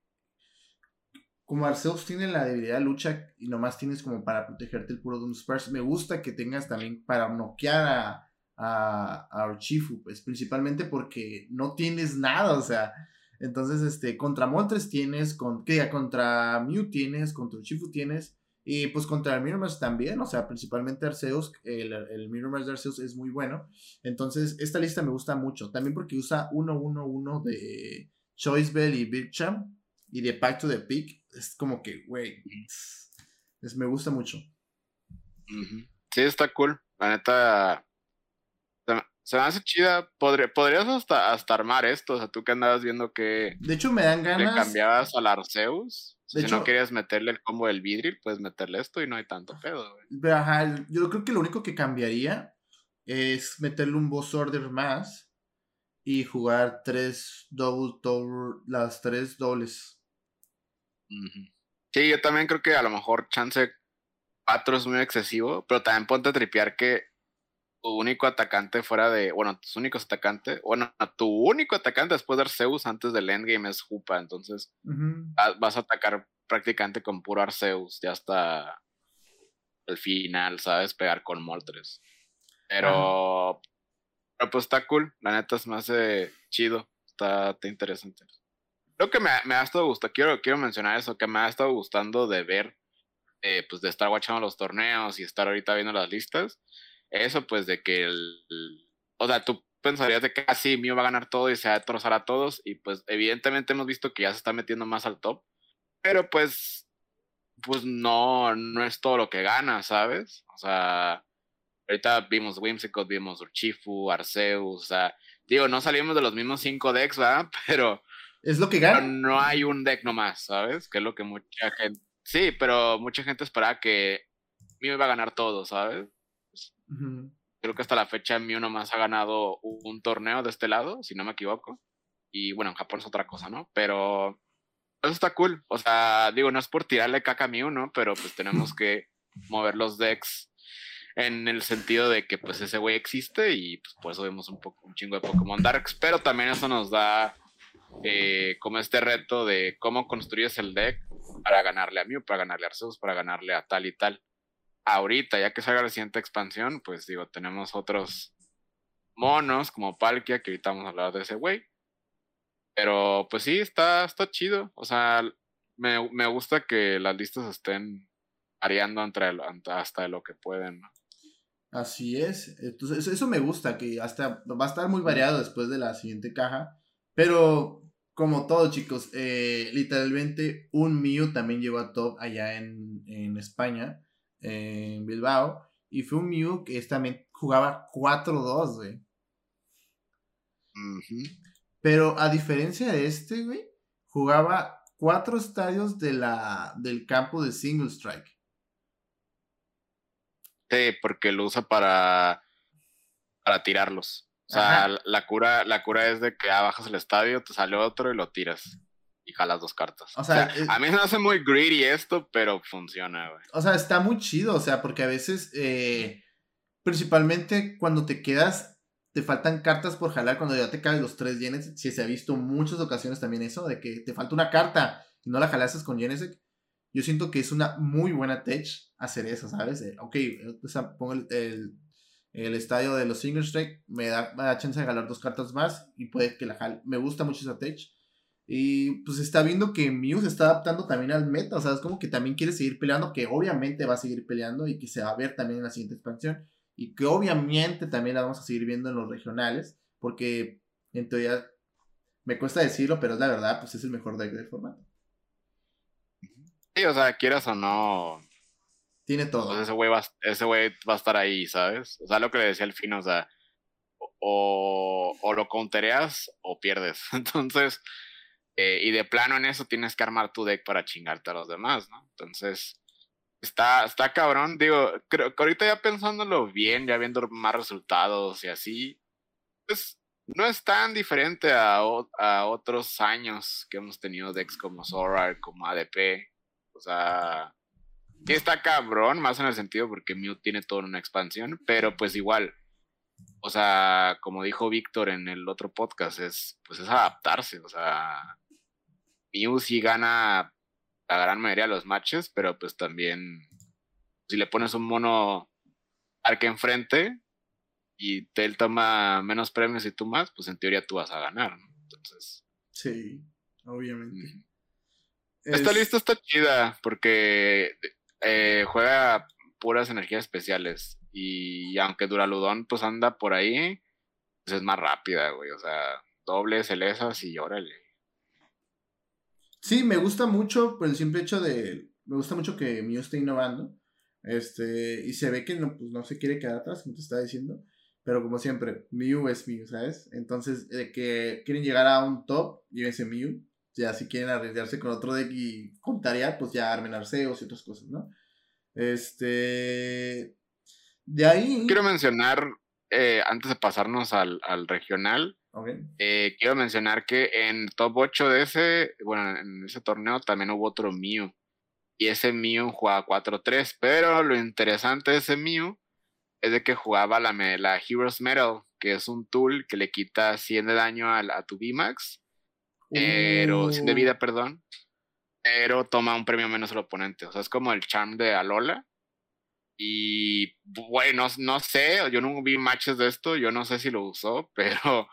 como Arceus tiene la debilidad de lucha y nomás tienes como para protegerte el puro Spurs, me gusta que tengas también para noquear a, a, a Archifu, pues principalmente porque no tienes nada, o sea, entonces este, contra Moltres tienes, con, contra Mew tienes, contra Urshifu tienes, y pues contra el también, o sea, principalmente Arceus, el, el de Arceus es muy bueno, entonces esta lista me gusta mucho, también porque usa 1-1-1 de Choice Bell y Bircham, y de Pack to the Peak, es como que, güey, me gusta mucho. Sí, está cool. La neta, se, me hace chida. podrías hasta, hasta armar esto. O sea, tú que andabas viendo que. De hecho, me dan ganas. Le cambiabas al Arceus. si no querías meterle el combo del Vidril, puedes meterle esto y no hay tanto pedo, güey. Ajá, yo creo que lo único que cambiaría es meterle un boss order más y jugar tres double, las tres dobles. Sí, yo también creo que a lo mejor chance 4 es muy excesivo, pero también ponte a tripear que tu único atacante fuera de, bueno, tus únicos atacantes, bueno, tu único atacante después de Arceus antes del endgame es Jupa, entonces vas a atacar prácticamente con puro Arceus, ya hasta el final, ¿sabes? Pegar con Moltres. Pero, pero pues está cool, la neta es más chido, está, está interesante. Lo que me, me, ha estado gustando, quiero, quiero mencionar eso, que me ha estado gustando de ver, eh, pues de estar watchando los torneos y estar ahorita viendo las listas. Eso, pues de que el. o sea, tú pensarías de que así ah, mío va a ganar todo y se va a destrozar a todos. Y pues, evidentemente, hemos visto que ya se está metiendo más al top. Pero pues. Pues no, no es todo lo que gana, ¿sabes? O sea, ahorita vimos Whimsicott, vimos Urchifu, Arceus, o sea, digo, no salimos de los mismos cinco decks, ¿verdad? Pero es lo que gana. no hay un deck nomás, ¿sabes? Que es lo que mucha gente. Sí, pero mucha gente esperaba que Mew iba a ganar todo, ¿sabes? Creo que hasta la fecha Mew nomás ha ganado un torneo de este lado, si no me equivoco. Y bueno, en Japón es otra cosa, ¿no? Pero eso está cool. O sea, digo, no es por tirarle caca a Mew, ¿no? Pero pues tenemos que mover los decks en el sentido de que pues ese güey existe y pues por eso vemos un poco un chingo de Pokémon Darks, pero también eso nos da eh, como este reto de cómo construyes el deck para ganarle a Mew, para ganarle a Arceus, para ganarle a tal y tal. Ahorita, ya que salga la siguiente expansión, pues digo, tenemos otros monos como Palkia, que ahorita vamos a hablar de ese güey. Pero pues sí, está, está chido. O sea, me, me gusta que las listas estén variando entre, hasta lo que pueden. Así es. Entonces, eso me gusta, que hasta va a estar muy variado después de la siguiente caja. Pero, como todo, chicos, eh, literalmente un Mew también llegó a top allá en, España, en Bilbao. Y fue un Mew que también jugaba 4-2, güey. Pero a diferencia de este, güey, jugaba cuatro estadios de la, del campo de Single Strike. Sí, porque lo usa para, para tirarlos. O sea, la cura, la cura es de que ah, bajas el estadio, te sale otro y lo tiras. Y jalas dos cartas. O sea, a mí me hace muy greedy esto, pero funciona, güey. O sea, está muy chido, o sea, porque a veces, eh, principalmente cuando te quedas, te faltan cartas por jalar cuando ya te caen los tres Genesec. Si se ha visto muchas ocasiones también eso, de que te falta una carta y no la jalases con Genesec. Yo siento que es una muy buena tech hacer eso, ¿sabes? ok, o sea, pongo el el estadio de los Single Strike me da, me da chance de ganar dos cartas más y puede que la jale. Me gusta mucho esa tech. Y pues está viendo que Mew se está adaptando también al meta. O sea, es como que también quiere seguir peleando, que obviamente va a seguir peleando y que se va a ver también en la siguiente expansión. y que obviamente también la vamos a seguir viendo en los regionales, porque en teoría me cuesta decirlo, pero es la verdad, pues es el mejor deck del formato. Sí, o sea, quieras o no. Tiene todo. Pues ese güey va, ese güey va a estar ahí, ¿sabes? O sea, lo que le decía al fin, o sea, o, o lo countereas o pierdes. Entonces, eh, y de plano en eso tienes que armar tu deck para chingarte a los demás, ¿no? Entonces, está, está cabrón. Digo, creo que ahorita ya pensándolo bien, ya viendo más resultados y así, pues no es tan diferente a, a otros años que hemos tenido decks como Zorar, como ADP. O sea, sí está cabrón, más en el sentido porque Mew tiene toda una expansión, pero pues igual, o sea, como dijo Víctor en el otro podcast, es pues es adaptarse, o sea, Mew sí gana la gran mayoría de los matches, pero pues también si le pones un mono arque enfrente y él toma menos premios y tú más, pues en teoría tú vas a ganar, ¿no? Entonces. Sí, obviamente. Esta lista está chida porque eh, juega puras energías especiales. Y aunque Duraludón pues anda por ahí, pues es más rápida, güey. O sea, doble, celesas y órale. Sí, me gusta mucho por el simple hecho de. Me gusta mucho que Mew esté innovando. Este. Y se ve que no, pues, no se quiere quedar atrás, como te estaba diciendo. Pero como siempre, Mew es Mew, ¿sabes? Entonces, de que quieren llegar a un top, llévense Mew. Ya si quieren arriesgarse con otro deck y contaría, pues ya armen Arceos y otras cosas, ¿no? Este. De ahí. Quiero mencionar, eh, antes de pasarnos al, al regional, eh, quiero mencionar que en top 8 de ese, bueno, en ese torneo también hubo otro Mew. Y ese Mew jugaba 4-3. Pero lo interesante de ese Mew es de que jugaba la, la Heroes Metal, que es un tool que le quita 100 de daño a, a tu VMAX. Pero, 100 de vida, uh. perdón. Pero toma un premio menos al oponente. O sea, es como el charm de Alola. Y bueno, no sé, yo no vi matches de esto, yo no sé si lo usó, pero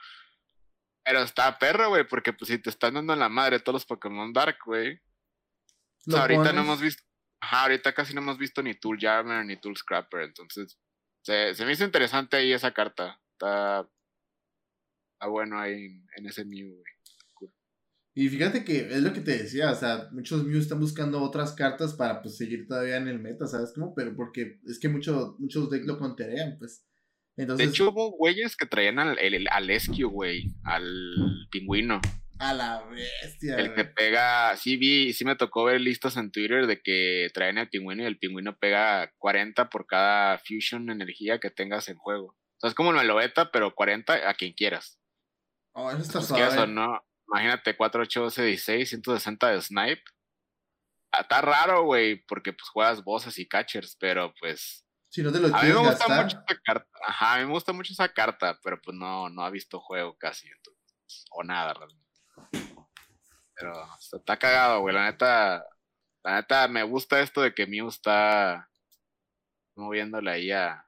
pero está perro, güey, porque pues si te están dando la madre todos los Pokémon Dark, güey. O sea, ahorita no hemos visto, ajá, ahorita casi no hemos visto ni Tool Jammer ni Tool Scrapper, entonces se, se me hizo interesante ahí esa carta. Está, está bueno ahí en, ese Mew, güey. Y fíjate que es lo que te decía, o sea, muchos Mew están buscando otras cartas para pues seguir todavía en el meta, ¿sabes cómo? Pero porque es que muchos muchos decks lo conterean, pues de hecho, hubo güeyes que traían al, el, al Esquio, güey, al pingüino. A la bestia. El que pega, sí vi, sí me tocó ver listas en Twitter de que traen al pingüino y el pingüino pega 40 por cada fusion energía que tengas en juego. O sea, es como una loeta, pero 40 a quien quieras. Oh, eso está suave. O no, imagínate 4, 8, 12, 16, 160 de snipe. Ah, está raro, güey, porque pues juegas voces y catchers, pero pues si no te lo a mí me gusta mucho esa carta. Ajá, a mí me gusta mucho esa carta, pero pues no, no ha visto juego casi. o nada, realmente. Pero está cagado, güey. La neta, la neta, me gusta esto de que Mew está moviéndole ahí a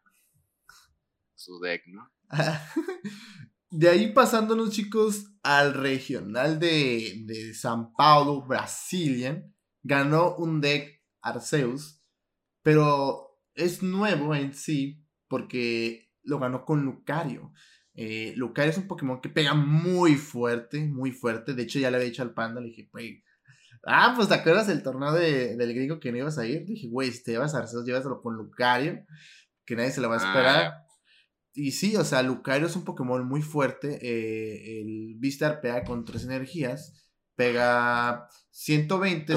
su deck, ¿no? de ahí pasándonos, chicos, al regional de, de San Paulo, Brazilian. Ganó un deck Arceus, pero es nuevo en sí porque lo ganó con Lucario. Eh, Lucario es un Pokémon que pega muy fuerte, muy fuerte. De hecho, ya le había dicho al panda, le dije, güey, ah, pues te acuerdas del torneo del gringo que no ibas a ir. Le dije, güey, si te llevas a Arceus, llévaselo con Lucario, que nadie se lo va a esperar. Ah. Y sí, o sea, Lucario es un Pokémon muy fuerte. Eh, el Vistar pega con tres energías pega 120,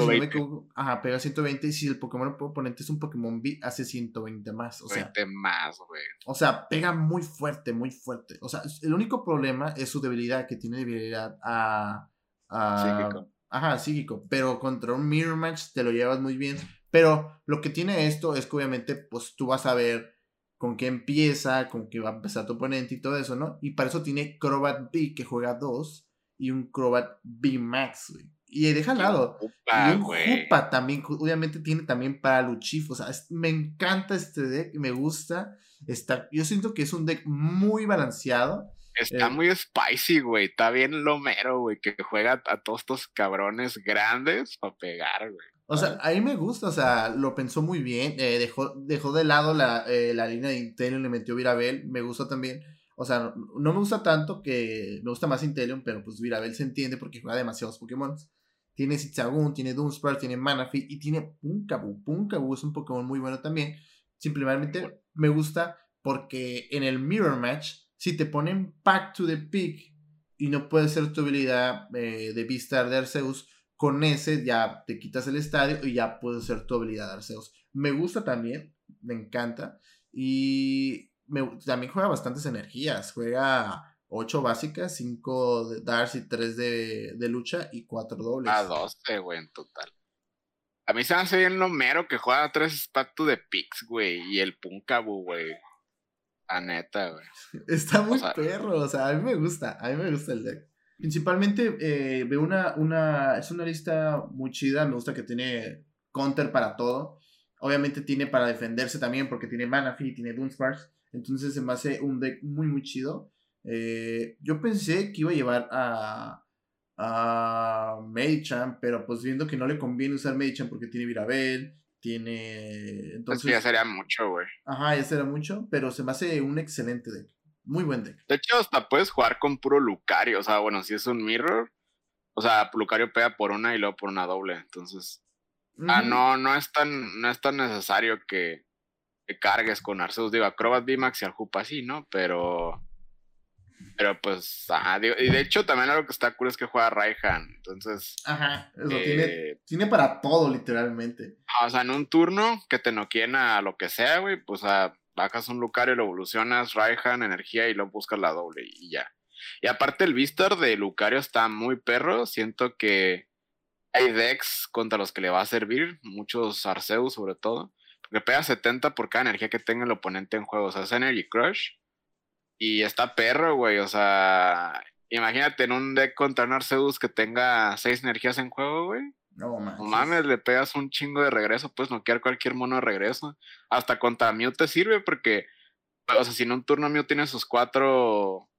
ajá, pega 120 y si el Pokémon oponente es un Pokémon B, hace 120 más, o sea, más, güey. O sea, pega muy fuerte, muy fuerte. O sea, el único problema es su debilidad, que tiene debilidad a... psíquico. Ajá, psíquico, pero contra un Mirror Match te lo llevas muy bien, pero lo que tiene esto es que obviamente, pues tú vas a ver con qué empieza, con qué va a empezar tu oponente y todo eso, ¿no? Y para eso tiene Crobat B, que juega 2 y un Crobat B-Max, güey. Y deja al lado. y un Jupa también, obviamente tiene también para Luchif. O sea, me encanta este deck, me gusta. Está, yo siento que es un deck muy balanceado. Está eh, muy spicy, güey. Está bien lomero, güey. Que juega a todos estos cabrones grandes para pegar, güey. O sea, a mí me gusta, o sea, lo pensó muy bien, eh, dejó, dejó de lado la, eh, la línea de Intelion y le metió Virabel, me gusta también. O sea, no, me gusta tanto que me gusta más Intelion, pero pues Virabel se entiende porque juega demasiados Pokémon. Tiene Zigzagoon, tiene Dunsparce, tiene Manaphy y tiene Punkabu. Punkabu es un Pokémon muy bueno también. Simplemente me gusta porque en el Mirror Match, si te ponen Pack to the Peak y no puede ser tu habilidad eh, de Vistar de Arceus, con ese ya te quitas el estadio y ya puede ser tu habilidad de Arceus. Me gusta también, me encanta. Y también juega bastantes energías. Juega 8 básicas, 5 de Darcy, 3 de, de, lucha y 4 dobles. A 12, güey, en total. A mí se me hace bien lo mero que juega 3 Spatu de Pix, güey, y el Punkabu, güey. A neta, güey. Está muy perro, o sea, a mí me gusta, a mí me gusta el deck. Principalmente eh, veo una, una, es una lista muy chida, me gusta que tiene counter para todo. Obviamente tiene para defenderse también porque tiene Manaphy, tiene Dunsparce. Entonces se me hace un deck muy muy chido. Eh, yo pensé que iba a llevar a, a Medichan, pero pues viendo que no le conviene usar Medichan porque tiene Virabel, tiene... Entonces ya sería mucho, güey. Ajá, ya sería mucho, pero se me hace un excelente deck. Muy buen deck. De hecho, hasta puedes jugar con puro Lucario. O sea, bueno, si es un mirror. O sea, Lucario pega por una y luego por una doble. Entonces. Ah, no, no es tan, no es tan necesario que, cargues con Arceus. Digo, Acrobat VMAX y Aljupa sí, ¿no? Pero. Pero pues, ajá, y de hecho también algo que está cool es que juega Raihan, entonces... Ajá, eso tiene, eh, tiene para todo literalmente. O sea, en un turno que te noquien a lo que sea, güey, pues a bajas un Lucario, lo evolucionas, Raihan, energía y luego buscas la doble y ya. Y aparte el Vistar de Lucario está muy perro, siento que hay decks contra los que le va a servir, muchos Arceus sobre todo, porque pega 70 por cada energía que tenga el oponente en juego, o sea, es Energy Crush. Y está perro, güey, o sea, imagínate en un deck contra un Arceus que tenga 6 energías en juego, güey. No mames. No mames, le pegas un chingo de regreso, puedes noquear cualquier mono de regreso. Hasta contra Mew te sirve porque, o sea, si en un turno Mew tiene sus cuatro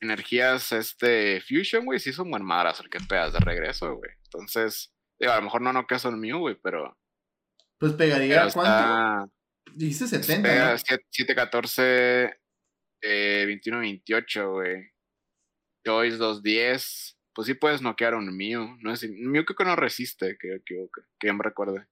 energías, este, Fusion, güey, sí son buen madras el que pegas de regreso, güey. Entonces, digo, a lo mejor no noqueas un Mew, güey, pero. Pues pegaría, ¿cuánto? Dijiste 70. Pega ¿no? 7, 14, eh, 21, 28, güey. Joyce 2, 10 pues sí puedes noquear a un Mew. No es, Mew creo que no resiste, que, que, que me recuerde.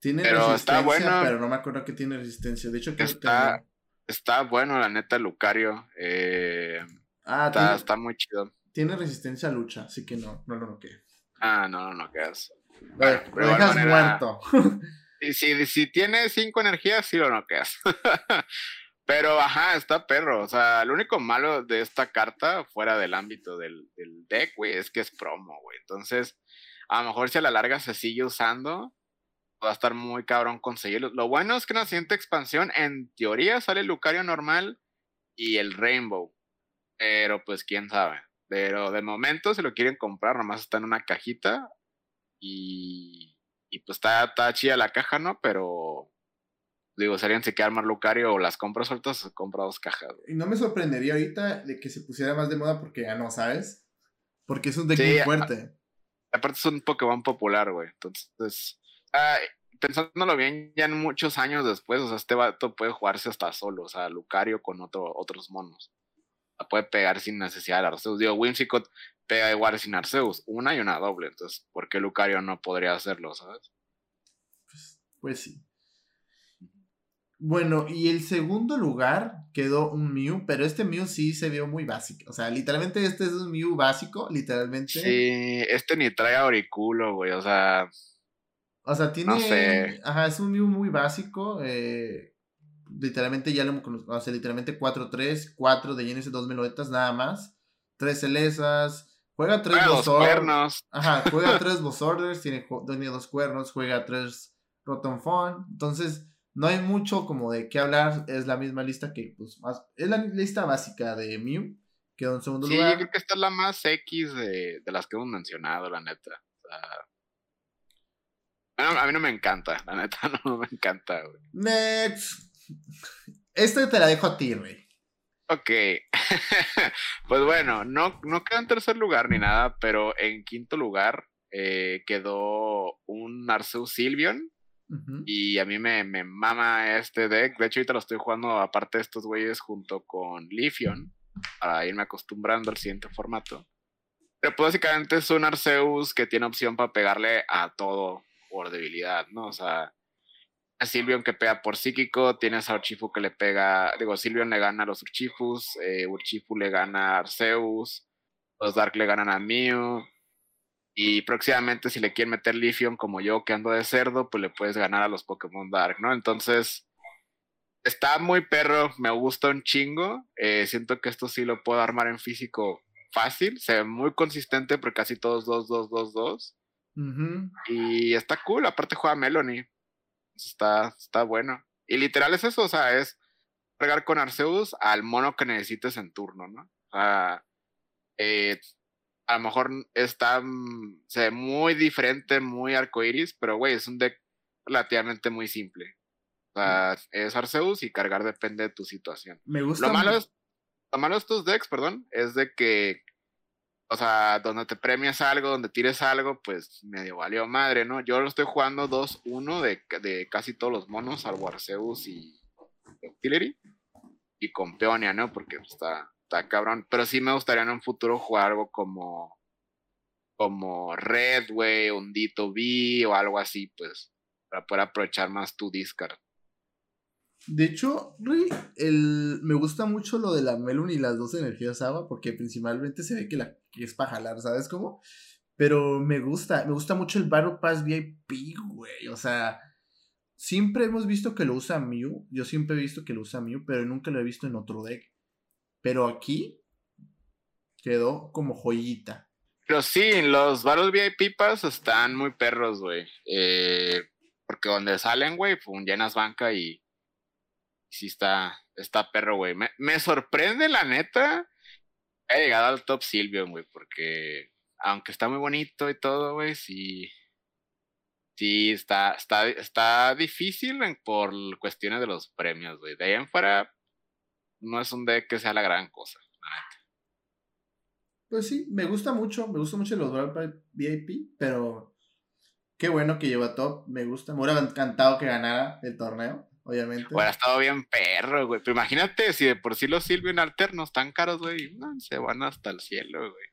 Tiene pero está bueno, pero no me acuerdo que tiene resistencia. De hecho, que está, está bueno, la neta, Lucario. Eh, ah, está, está, muy chido. Tiene resistencia a lucha, así que no, no lo noqueas. Ah, no, no noqueas. Bueno, lo dejas muerto. y si, si tiene cinco energías, sí lo noqueas. Pero, ajá, está perro. O sea, lo único malo de esta carta, fuera del ámbito del, del deck, güey, es que es promo, güey. Entonces, a lo mejor si a la larga se sigue usando, va a estar muy cabrón conseguirlo. Lo bueno es que en la siguiente expansión, en teoría, sale el Lucario normal y el Rainbow. Pero, pues, quién sabe. Pero de momento, si lo quieren comprar, nomás está en una cajita. Y, y pues está, está chida la caja, ¿no? Pero digo, serían si quedar más Lucario o las compras sueltas, compra dos cajas. Y no me sorprendería ahorita de que se pusiera más de moda porque ya no, ¿sabes? Porque es un deck muy fuerte. aparte es un Pokémon popular, güey. Entonces, ah, pensándolo bien, ya en muchos años después, o sea, este vato puede jugarse hasta solo, o sea, Lucario con otro, otros monos. La puede pegar sin necesidad de Arceus. Digo, Whimsicott pega igual sin Arceus, una y una doble. Entonces, ¿por qué Lucario no podría hacerlo, sabes? Pues, pues sí. Bueno, y el segundo lugar quedó un Mew, pero este Mew sí se vio muy básico. O sea, literalmente este es un Mew básico, literalmente. Sí, este ni trae auriculo, güey, o sea. O sea, tiene. No sé. Ajá, es un Mew muy básico. Eh, literalmente ya lo o sea, literalmente 4-3, 4 de llenes 2 meloetas nada más. 3 celesas. Juega 3 dos cuernos. Ajá, juega 3 boss orders, tiene, tiene dos cuernos, juega 3 rotom phone. Entonces no hay mucho como de qué hablar, es la misma lista que, pues, más. Es la lista básica de Mew, quedó en segundo lugar. Sí, yo creo que esta es la más X de, las que hemos mencionado, la neta. a mí no me encanta, la neta, no me encanta, güey. Next. Este te la dejo a ti, güey. Ok. pues bueno, no, no queda en tercer lugar ni nada, pero en quinto lugar eh, quedó un Arceus Sylveon. Y a mí me, me, mama este deck. De hecho, ahorita lo estoy jugando aparte de estos güeyes junto con Lifion. Para irme acostumbrando al siguiente formato. Pero pues básicamente es un Arceus que tiene opción para pegarle a todo por debilidad, ¿no? O sea, a Silvion que pega por psíquico, tienes a Urchifu que le pega, digo, Silvion le gana a los Urchifus, eh, Urchifu le gana a Arceus, los Dark le ganan a Mew, y próximamente si le quieren meter Lifion como yo que ando de cerdo, pues le puedes ganar a los Pokémon Dark, ¿no? Entonces, está muy perro, me gusta un chingo, eh, siento que esto sí lo puedo armar en físico fácil, se ve muy consistente porque casi todos 2, 2, 2, 2. Y está cool, aparte juega Melanie. Está, está bueno. Y literal es eso, o sea, es cargar con Arceus al mono que necesites en turno, ¿no? O sea, eh, a lo mejor está mm, se ve muy diferente, muy arcoiris, pero güey, es un deck relativamente muy simple. O sea, es Arceus y cargar depende de tu situación. Me gusta. Lo malo, es, lo malo de estos decks, perdón, es de que o sea, donde te premias algo, donde tires algo, pues medio valió madre, ¿no? Yo lo estoy jugando 2-1 de, de, casi todos los monos, al Arceus y Artillery. Y con Peonia, ¿no? Porque está, está cabrón. Pero sí me gustaría en un futuro jugar algo como como Red, güey, Hundito V o algo así, pues, para poder aprovechar más tu discard. De hecho, el, me gusta mucho lo de la Melon y las dos energías agua, porque principalmente se ve que, la, que es para jalar, ¿sabes cómo? Pero me gusta, me gusta mucho el Battle Pass VIP, güey. O sea, siempre hemos visto que lo usa Mew. Yo siempre he visto que lo usa Mew, pero nunca lo he visto en otro deck. Pero aquí quedó como joyita. Pero sí, los Battle VIP Pass están muy perros, güey. Eh, porque donde salen, güey, pues llenas banca y sí está, está perro, güey. Me, sorprende, la neta, he llegado al top Silvio, güey, porque aunque está muy bonito y todo, güey, sí, sí está, está, está difícil por cuestiones de los premios, güey. De ahí en fuera, no es un deck que sea la gran cosa, Pues sí, me gusta mucho, me gusta mucho los VIP, pero qué bueno que lleva top, me gusta, me hubiera encantado que ganara el torneo obviamente. Hubiera estado bien perro, güey. Pero imagínate si de por sí los Silvian alternos tan caros, güey, se van hasta el cielo, güey.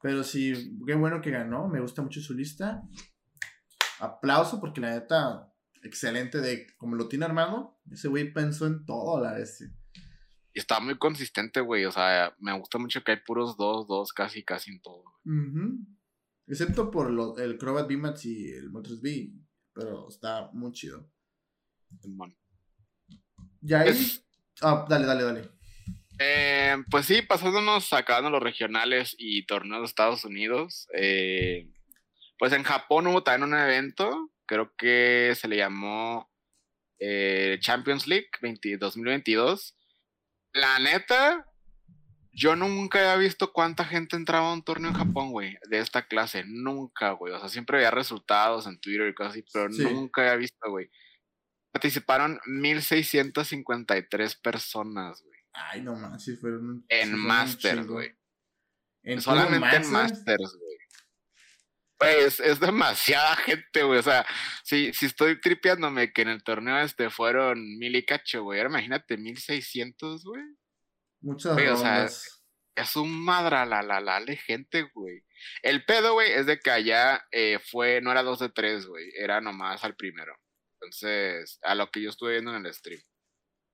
Pero sí, qué bueno que ganó. Me gusta mucho su lista. Aplauso porque la neta, excelente de como lo tiene armado. Ese güey pensó en todo la vez. Y está muy consistente, güey. O sea, me gusta mucho que hay puros dos, dos, casi, casi en todo. Excepto por el Crobat B-Mats y el Moltres B. Pero está muy chido. Ya es. Ah, dale, dale, dale. Eh, pues sí, pasándonos, acabando los regionales y torneos de Estados Unidos. Eh, pues en Japón hubo también un evento, creo que se le llamó eh, Champions League 2022. La neta, yo nunca había visto cuánta gente entraba a un torneo en Japón, güey, de esta clase. Nunca, güey. O sea, siempre había resultados en Twitter y cosas así, pero nunca había visto, güey. Participaron 1653 personas, güey. Ay, no más, si fueron. En Masters, güey. Solamente en Masters, güey. Pues es demasiada gente, güey. O sea, si, si estoy tripeándome que en el torneo este fueron mil y cacho, güey. Ahora imagínate, 1600, güey. Muchas güey, o sea, es un madra la la la de gente, güey. El pedo, güey, es de que allá eh, fue, no era dos de tres, güey. Era nomás al primero. Entonces, a lo que yo estuve viendo en el stream.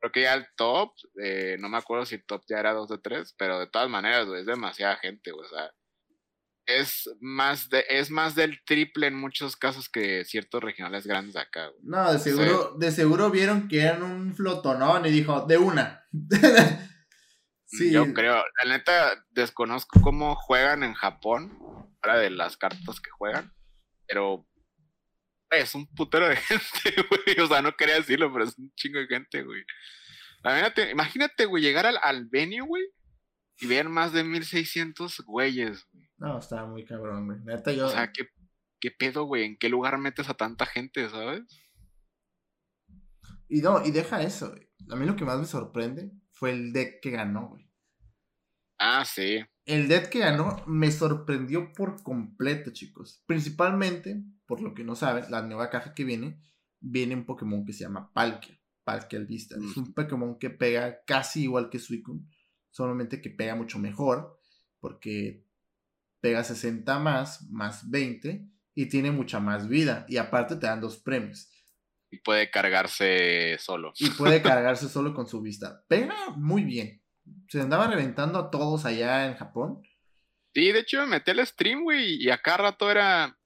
Creo que ya el top, eh, no me acuerdo si top ya era 2 de 3, pero de todas maneras, es demasiada gente, o sea, es más, de, es más del triple en muchos casos que ciertos regionales grandes de acá. No, de seguro, de seguro vieron que eran un flotonón y dijo, de una. sí. Yo creo, la neta, desconozco cómo juegan en Japón, ahora de las cartas que juegan, pero es un putero de gente, güey. O sea, no quería decirlo, pero es un chingo de gente, güey. Imagínate, imagínate, güey, llegar al, al venue, güey, y ver más de 1600 güeyes, güey. No, estaba muy cabrón, güey. Neta, yo. O sea, ¿qué, qué pedo, güey? ¿En qué lugar metes a tanta gente, sabes? Y no, y deja eso, güey. A mí lo que más me sorprende fue el deck que ganó, güey. Ah, sí. El deck que ganó me sorprendió por completo, chicos. Principalmente, por lo que no saben, la nueva caja que viene, viene un Pokémon que se llama Palkia. Palkia al Vista. Es un Pokémon que pega casi igual que Suicune, solamente que pega mucho mejor, porque pega 60 más, más 20, y tiene mucha más vida. Y aparte te dan dos premios. Y puede cargarse solo. Y puede cargarse solo con su vista. Pega muy bien. Se andaba reventando a todos allá en Japón. Sí, de hecho me metí al stream, güey, y acá rato era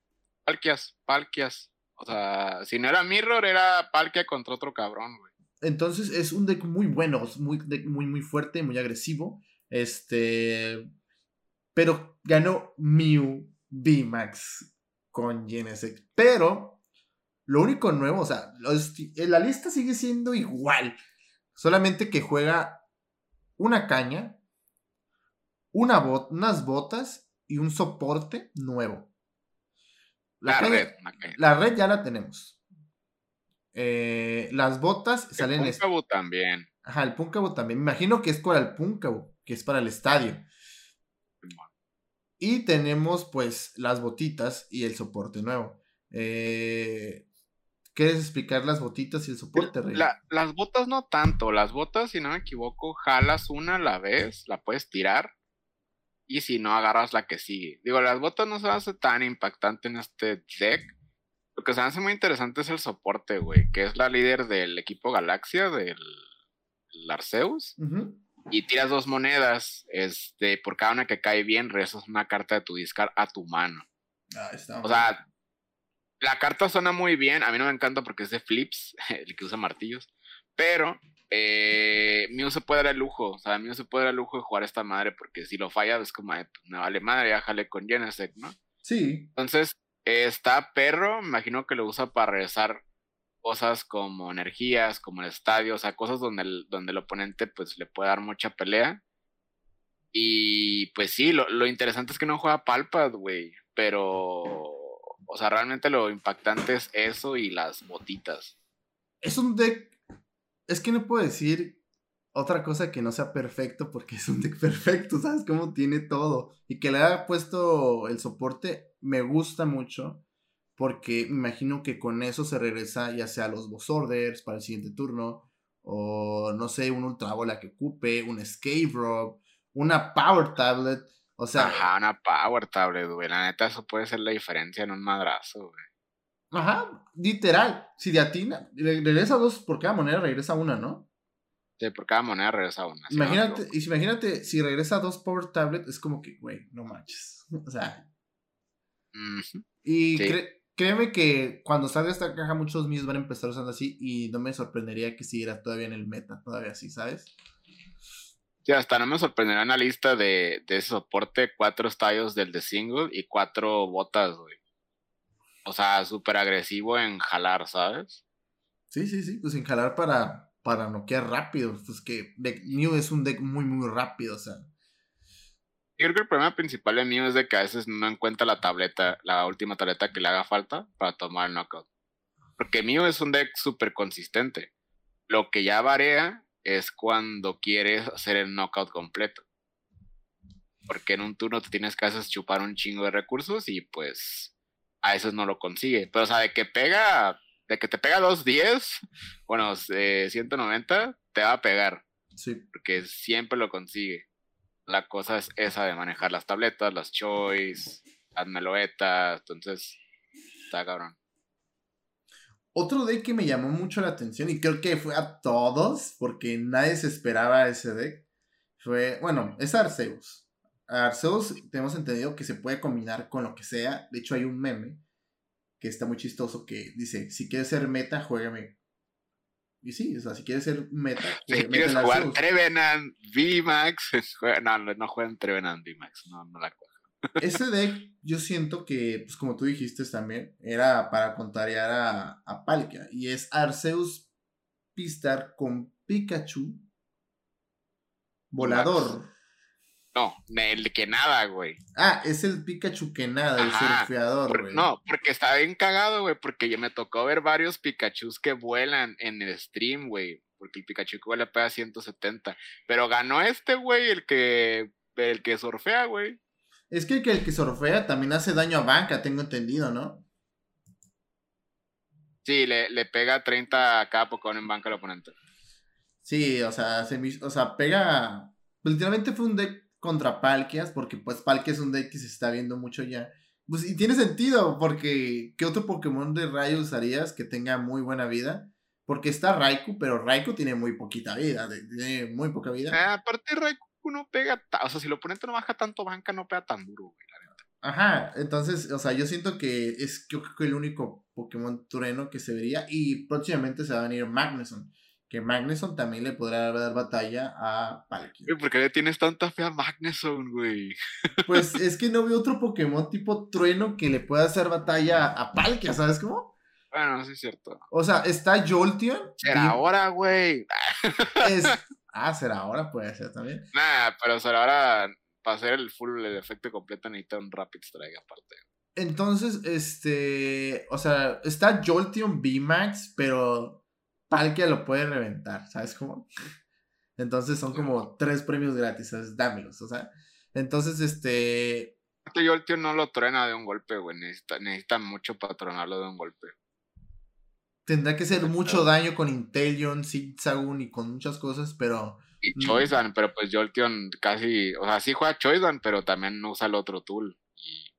Palkias, Palkias. O sea, si no era Mirror, era Palkia contra otro cabrón, güey. Entonces es un deck muy bueno, muy, muy, muy fuerte, muy agresivo. Este. Pero ganó Mew VMAX con Genesect. Pero lo único nuevo, o sea, la lista sigue siendo igual. Solamente que juega una caña, una unas botas y un soporte nuevo. La, red. La red ya la tenemos. Eh, las botas salen. El Punkabo también. Ajá, el Punkabo también. Me imagino que es para el Punkabo, que es para el estadio. Y tenemos pues las botitas y el soporte nuevo. Eh, ¿Quieres explicar las botitas y el soporte, Rey? las botas no tanto. Las botas, si no me equivoco, jalas una a la vez, la puedes tirar. Y si no, agarras la que sigue. Digo, las botas no se hace tan impactante en este deck. Lo que se hace muy interesante es el soporte, güey. Que es la líder del equipo Galaxia, del Arceus. Y tiras dos monedas. Este, por cada una que cae bien, regresas una carta de tu discard a tu mano. Ah, está o sea, la carta suena muy bien. A mí no me encanta porque es de flips, el que usa martillos. Pero eh, Mew se puede dar el lujo. O sea, Mew se puede dar el lujo de jugar esta madre. Porque si lo falla, es como, pues, me vale madre, ya jale con Genesect, ¿no? Sí. Entonces, está perro. Me imagino que lo usa para regresar cosas como energías, como el estadio. O sea, cosas donde el, donde el oponente pues le puede dar mucha pelea. Y pues sí, lo, lo interesante es que no juega Palpad, güey. Pero o sea, realmente lo impactante es eso y las botitas. Es un deck. Es que no puedo decir otra cosa que no sea perfecto porque es un deck perfecto, ¿sabes? Cómo tiene todo. Y que le haya puesto el soporte me gusta mucho porque me imagino que con eso se regresa ya sea a los boss orders para el siguiente turno o no sé, un ultra bola que ocupe, un escape rob, una power tablet. O sea. Ajá, una power tablet, güey. La neta, eso puede ser la diferencia en un madrazo, güey. Ajá, literal. Si de atina, regresa dos por cada moneda, regresa una, ¿no? Sí, por cada moneda regresa una. Imagínate, y si, imagínate, si regresa dos Power Tablet, es como que, güey, no manches. O sea. Y créeme que cuando salga esta caja, muchos míos van a empezar usando así. Y no me sorprendería que siguiera todavía en el meta, todavía así, ¿sabes? Sí, hasta no me sorprenderá una lista de, de ese soporte, cuatro estadios del de single y cuatro botas, güey. O sea, súper agresivo en jalar, ¿sabes? Sí, sí, sí, pues en jalar para, para noquear rápido. Pues que deck Mew es un deck muy, muy rápido, o sea. Yo creo que el problema principal de Mew es de que a veces no encuentra la tableta, la última tableta que le haga falta para tomar el knockout. Porque Mew es un deck súper consistente. Lo que ya varía es cuando quieres hacer el knockout completo. Porque en un turno te tienes que hacer chupar un chingo de recursos y pues a veces no lo consigue. Pero o sea, de que pega, de que te pega 210, bueno, 190, te va a pegar. Sí. Porque siempre lo consigue. La cosa es esa de manejar las tabletas, las choice, las meloetas, entonces está cabrón. Otro deck que me llamó mucho la atención y creo que fue a todos, porque nadie se esperaba ese deck, fue, bueno, es Arceus. Arceus tenemos entendido que se puede combinar con lo que sea. De hecho, hay un meme que está muy chistoso que dice, si quieres ser meta, juégame. Y sí, o sea, si quieres ser meta, Si quieres jugar Trevenant, VMAX, no, no juegan Trevenant, VMAX, no, no la ese deck, yo siento que, pues como tú dijiste también, era para contrariar a, a Palkia. Y es Arceus Pistar con Pikachu volador. No, el que nada, güey. Ah, es el Pikachu que nada, el surfeador, güey. No, porque está bien cagado, güey, porque ya me tocó ver varios Pikachus que vuelan en el stream, güey. Porque el Pikachu que vuela pega 170. Pero ganó este, güey, el que el que surfea, güey. Es que el, que el que surfea también hace daño a banca, tengo entendido, ¿no? Sí, le, le pega 30 a cada Pokémon en banca al oponente. Sí, o sea, se, o sea, pega. Literalmente fue un deck contra Palkias, porque pues Palkia es un deck que se está viendo mucho ya. Pues, y tiene sentido, porque ¿qué otro Pokémon de rayo usarías que tenga muy buena vida? Porque está Raikou, pero Raikou tiene muy poquita vida, tiene muy poca vida. Ah, aparte Raikou no pega, o sea, si el oponente no baja tanto banca, no pega tan duro, güey, la neta. Ajá, entonces, o sea, yo siento que es creo que el único Pokémon trueno que se vería y próximamente se va a venir Magneson que Magneson también le podrá dar batalla a Palkia. ¿Por qué le tienes tanta fe a Magneson, güey? Pues es que no veo otro Pokémon tipo trueno que le pueda hacer batalla a Palkia, ¿sabes cómo? Bueno, sí es cierto. O sea, está Jolteon. Será ahora, güey. Ah, será ahora, puede ser también. Nah, pero será ahora, para hacer el full, el efecto completo, necesita un Rapid Strike aparte. Entonces, este, o sea, está Jolteon VMAX, pero Palkia lo puede reventar, ¿sabes cómo? Entonces son como tres premios gratis, ¿sabes? Dámelos, o sea. Entonces, este. El tío no lo truena de un golpe, güey. Necesita, mucho para tronarlo de un golpe. Tendrá que ser mucho daño con Inteleon, Zigzagoon y con muchas cosas, pero. Y Choisan, pero pues Jolteon casi. O sea, sí juega Choisan, pero también no usa el otro tool. Y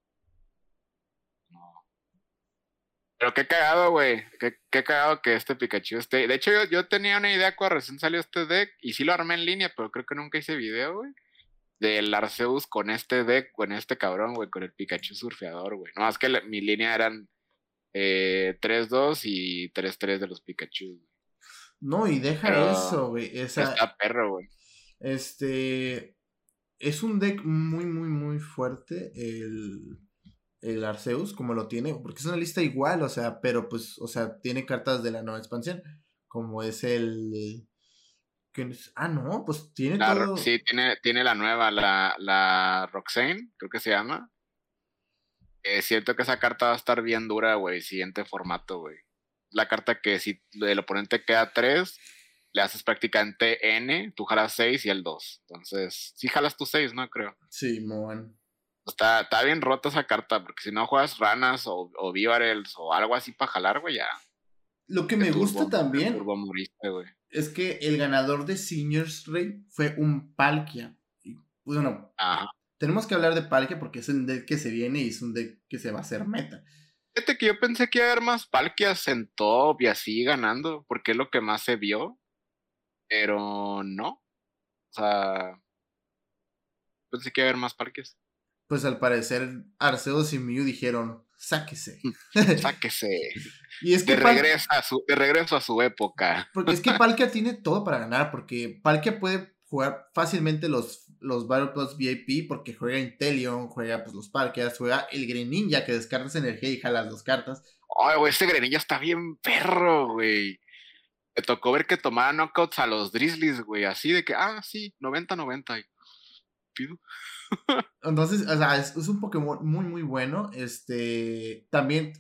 Pero qué cagado, güey. Qué, qué, cagado que este Pikachu esté. De hecho, yo, yo, tenía una idea cuando recién salió este deck y sí lo armé en línea, pero creo que nunca hice video, güey. Del Arceus con este deck, con este cabrón, güey, con el Pikachu surfeador, güey. No, más que mi línea eran eh, 3-2 y 3-3 de los Pikachu. No, y deja eso, güey. está perro, güey. Este. Es un deck muy, muy, muy fuerte. El el Arceus como lo tiene, porque es una lista igual, o sea, pero pues, o sea, tiene cartas de la nueva expansión, como es el... ah, no, pues tiene todo... Sí, tiene, tiene la nueva, la, la Roxane, creo que se llama. Es cierto que esa carta va a estar bien dura, güey, siguiente formato, güey. La carta que si el oponente queda 3, le haces prácticamente N, tú jalas 6 y el 2. Entonces, sí jalas tu 6, ¿no? Creo. Sí, muy Está, está bien rota esa carta, porque si no juegas ranas o, o o algo así para jalar, güey, ya. Lo que me gusta también es que el ganador de Seniors Rey fue un Palkia. Y, bueno, tenemos que hablar de Palkia porque es un deck que se viene y es un deck que se va a hacer meta. Fíjate que yo pensé que iba a haber más Palkias en top y así ganando, porque es lo que más se vio. Pero no. O sea, pensé que iba a haber más Palkias pues al parecer Arceus y Mew dijeron, sáquese. sáquese. y es que de, regreso a su, de regreso a su época. Porque es que Palkia tiene todo para ganar, porque Palkia puede jugar fácilmente los, los Battle Plus VIP, porque juega Inteleon, juega pues los Palkias, juega el Greninja que descarga esa energía y jala las dos cartas. Ay, güey, ese Greninja está bien perro, güey. Me tocó ver que tomaba knockouts a los Drizzlies, güey, así de que, ah, sí, 90-90. Pido. Entonces, o sea, es, un Pokémon muy, muy bueno. Este, también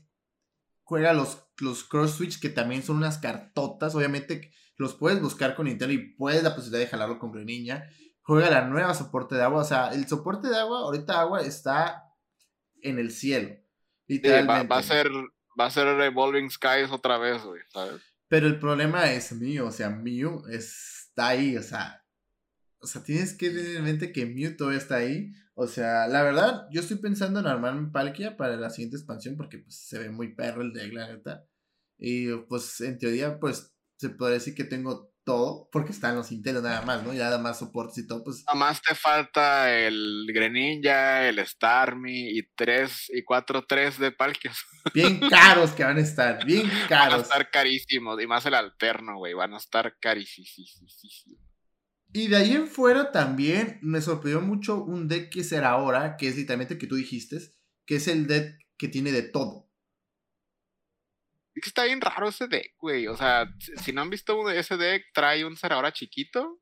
juega los, los Cross Switch, que también son unas cartotas. Obviamente, los puedes buscar con Nintendo y puedes la posibilidad de jalarlo con Greninja. Juega la nueva soporte de agua. O sea, el soporte de agua, ahorita agua está en el cielo. Literalmente. va, a ser, va a ser Revolving Skies otra vez, güey, ¿sabes? Pero el problema es mío, o sea, Mew está ahí, o sea, o sea, tienes que tener en mente que Mewtwo está ahí. O sea, la verdad, yo estoy pensando en armar Palkia para la siguiente expansión porque pues, se ve muy perro el deck, la neta. Y pues en teoría, pues se podría decir que tengo todo porque están los Intel nada más, ¿no? Ya nada más soportes y todo, pues. Nada más te falta el Greninja, el Starmie y tres y cuatro tres de Palkias. Bien caros que van a estar, bien caros. Van a estar carísimos, y más el alterno, güey, van a estar carísimos. Y de ahí en fuera también me sorprendió mucho un deck que será ahora, que es literalmente que tú dijiste, que es el deck que tiene de todo. Que está bien raro ese deck, güey. O sea, si no han visto ese deck, trae un ahora chiquito,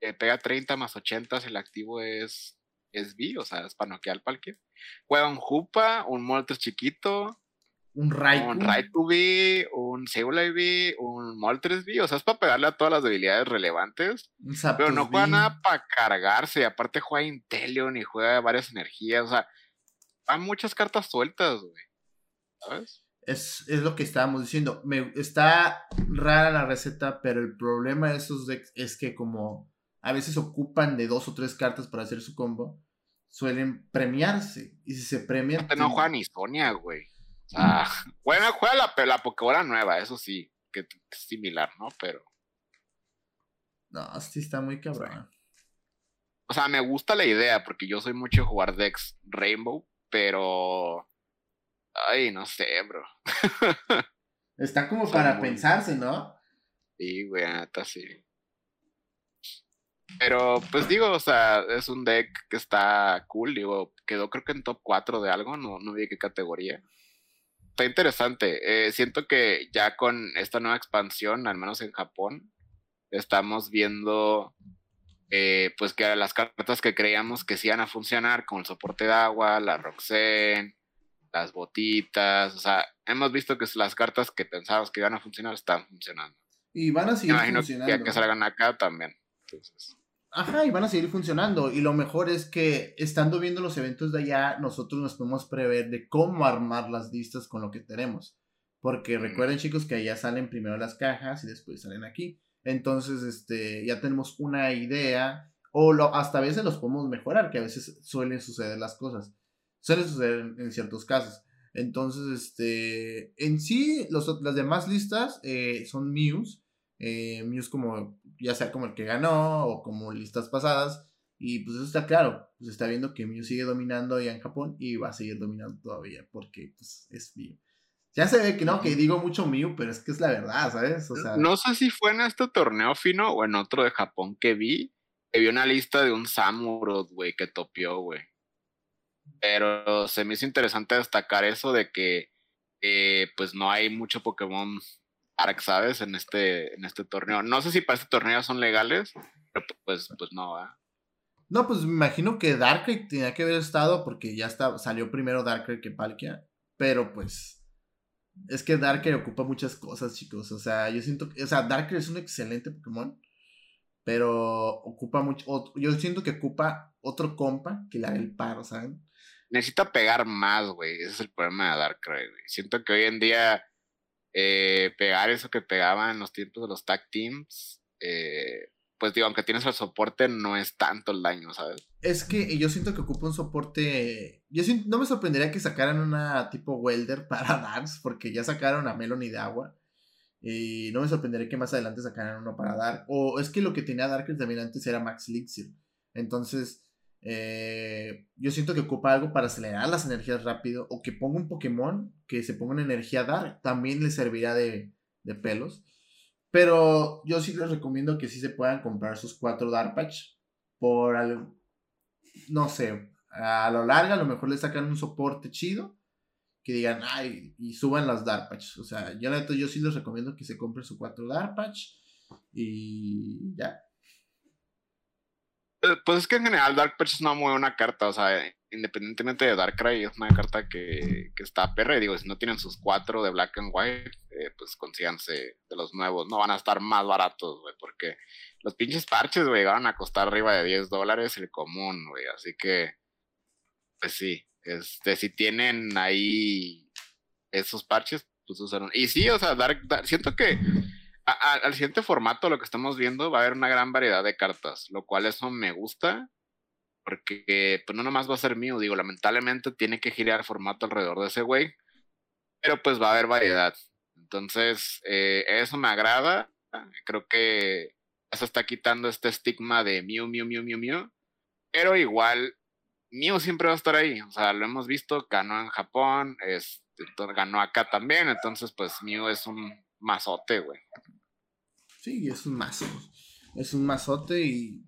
que pega 30 más 80 si el activo es, es B, o sea, es para noquear al palque. Juega un Jupa, un Moltres chiquito, un Raikou. Un Raikou V, un V, un Moltres V. O sea, es para pegarle a todas las debilidades relevantes. pero no juega nada para cargarse. Aparte juega Inteleon y juega varias energías. O sea, hay muchas cartas sueltas, güey. ¿Sabes? Es, es, lo que estábamos diciendo. Me, está rara la receta, pero el problema de esos decks es que como a veces ocupan de dos o tres cartas para hacer su combo, suelen premiarse. Y si se premian... No, juega ni Sonia, güey. O sea, juega, juega la, la Pokébola nueva, eso sí, que, es similar, ¿no? Pero... No, sí está muy cabrón. O sea, me gusta la idea, porque yo soy mucho de jugar decks Rainbow, pero Ay, no sé, bro. Está como para pensarse, ¿no? Sí, güey, hasta sí. Pero, pues digo, o sea, es un deck que está cool, digo, quedó creo que en top 4 de algo, no, no vi qué categoría. Está interesante. Eh, siento que ya con esta nueva expansión, al menos en Japón, estamos viendo eh, pues que las cartas que creíamos que sí iban a funcionar, como el soporte de agua, la Roxen, las botitas, o sea, hemos visto que las cartas que pensábamos que iban a funcionar están funcionando. Y van a seguir funcionando. Que, que salgan acá también. Ajá, y van a seguir funcionando. Y lo mejor es que estando viendo los eventos de allá, nosotros nos podemos prever de cómo armar las listas con lo que tenemos. Porque recuerden, chicos, que allá salen primero las cajas y después salen aquí. Entonces, este, ya tenemos una idea. O lo, hasta a veces los podemos mejorar, que a veces suelen suceder las cosas. Suele suceder en, ciertos casos. Entonces, este, en sí, las demás listas eh, son Mews. Eh, Mews como, ya sea como el que ganó o como listas pasadas. Y pues eso está claro. Pues está viendo que Mew sigue dominando allá en Japón y va a seguir dominando todavía porque pues es Mew. Ya se ve que no, que digo mucho Mew, pero es que es la verdad, ¿sabes? O sea, no sé si fue en este torneo fino o en otro de Japón que vi. Que vi una lista de un Samurott, güey, que topió, güey. Pero se me hizo interesante destacar eso de que eh, pues no hay mucho Pokémon Arc. En este, en este torneo. No sé si para este torneo son legales, pero pues, pues no, ¿verdad? No, pues me imagino que Darkrai tenía que haber estado porque ya está, salió primero Darkrai que Palkia, pero pues es que Darkrai ocupa muchas cosas, chicos. O sea, yo siento que, o sea, Darkrai es un excelente Pokémon, pero ocupa mucho, yo siento que ocupa otro compa que le haga el paro, ¿saben? Necesita pegar más, güey. Ese es el problema de Darkrai, güey. Siento que hoy en día eh, pegar eso que pegaba en los tiempos de los tag teams, eh, pues digo, aunque tienes el soporte, no es tanto el daño, ¿sabes? Es que yo siento que ocupa un soporte. Yo no me sorprendería que sacaran una tipo welder para Dance, porque ya sacaron a Melony de agua. Y no me sorprendería que más adelante sacaran uno para Dark. O es que lo que tenía Darkrai también antes era Max Elixir. Entonces, eh, yo siento que ocupa algo para acelerar las energías rápido. O que ponga un Pokémon que se ponga una energía Dark. También le servirá de, pelos. Pero yo sí les recomiendo que sí se puedan comprar sus cuatro Dark. Por algo. No sé. A lo largo a lo mejor le sacan un soporte chido. Que digan, ay, y suban las Dark Patch. O sea, yo, yo sí les recomiendo que se compren su cuatro Dark Patch. Y ya. Eh, pues es que en general Dark Patch es una muy buena carta, o sea, independientemente de Darkrai, es una carta que, que está perra. Y digo, si no tienen sus cuatro de Black and White, eh, pues consíganse de los nuevos. No van a estar más baratos, güey, porque los pinches parches, güey, van a costar arriba de 10 dólares el común, güey. Así que, pues sí, este, si tienen ahí esos parches, pues usaron. Y sí, o sea, Dark siento que al siguiente formato, lo que estamos viendo, va a haber una gran variedad de cartas, lo cual eso me gusta, porque pues no nomás va a ser mío, digo, lamentablemente tiene que girar formato alrededor de ese güey, pero pues va a haber variedad. Entonces, eh, eso me agrada, creo que se está quitando este estigma de Mew, Mew, Mew, Mew, Mew, pero igual Mew siempre va a estar ahí, o sea, lo hemos visto, ganó en Japón, este, ganó acá también, entonces pues Mew es un mazote, güey. Sí, es un mazo. Es un mazote y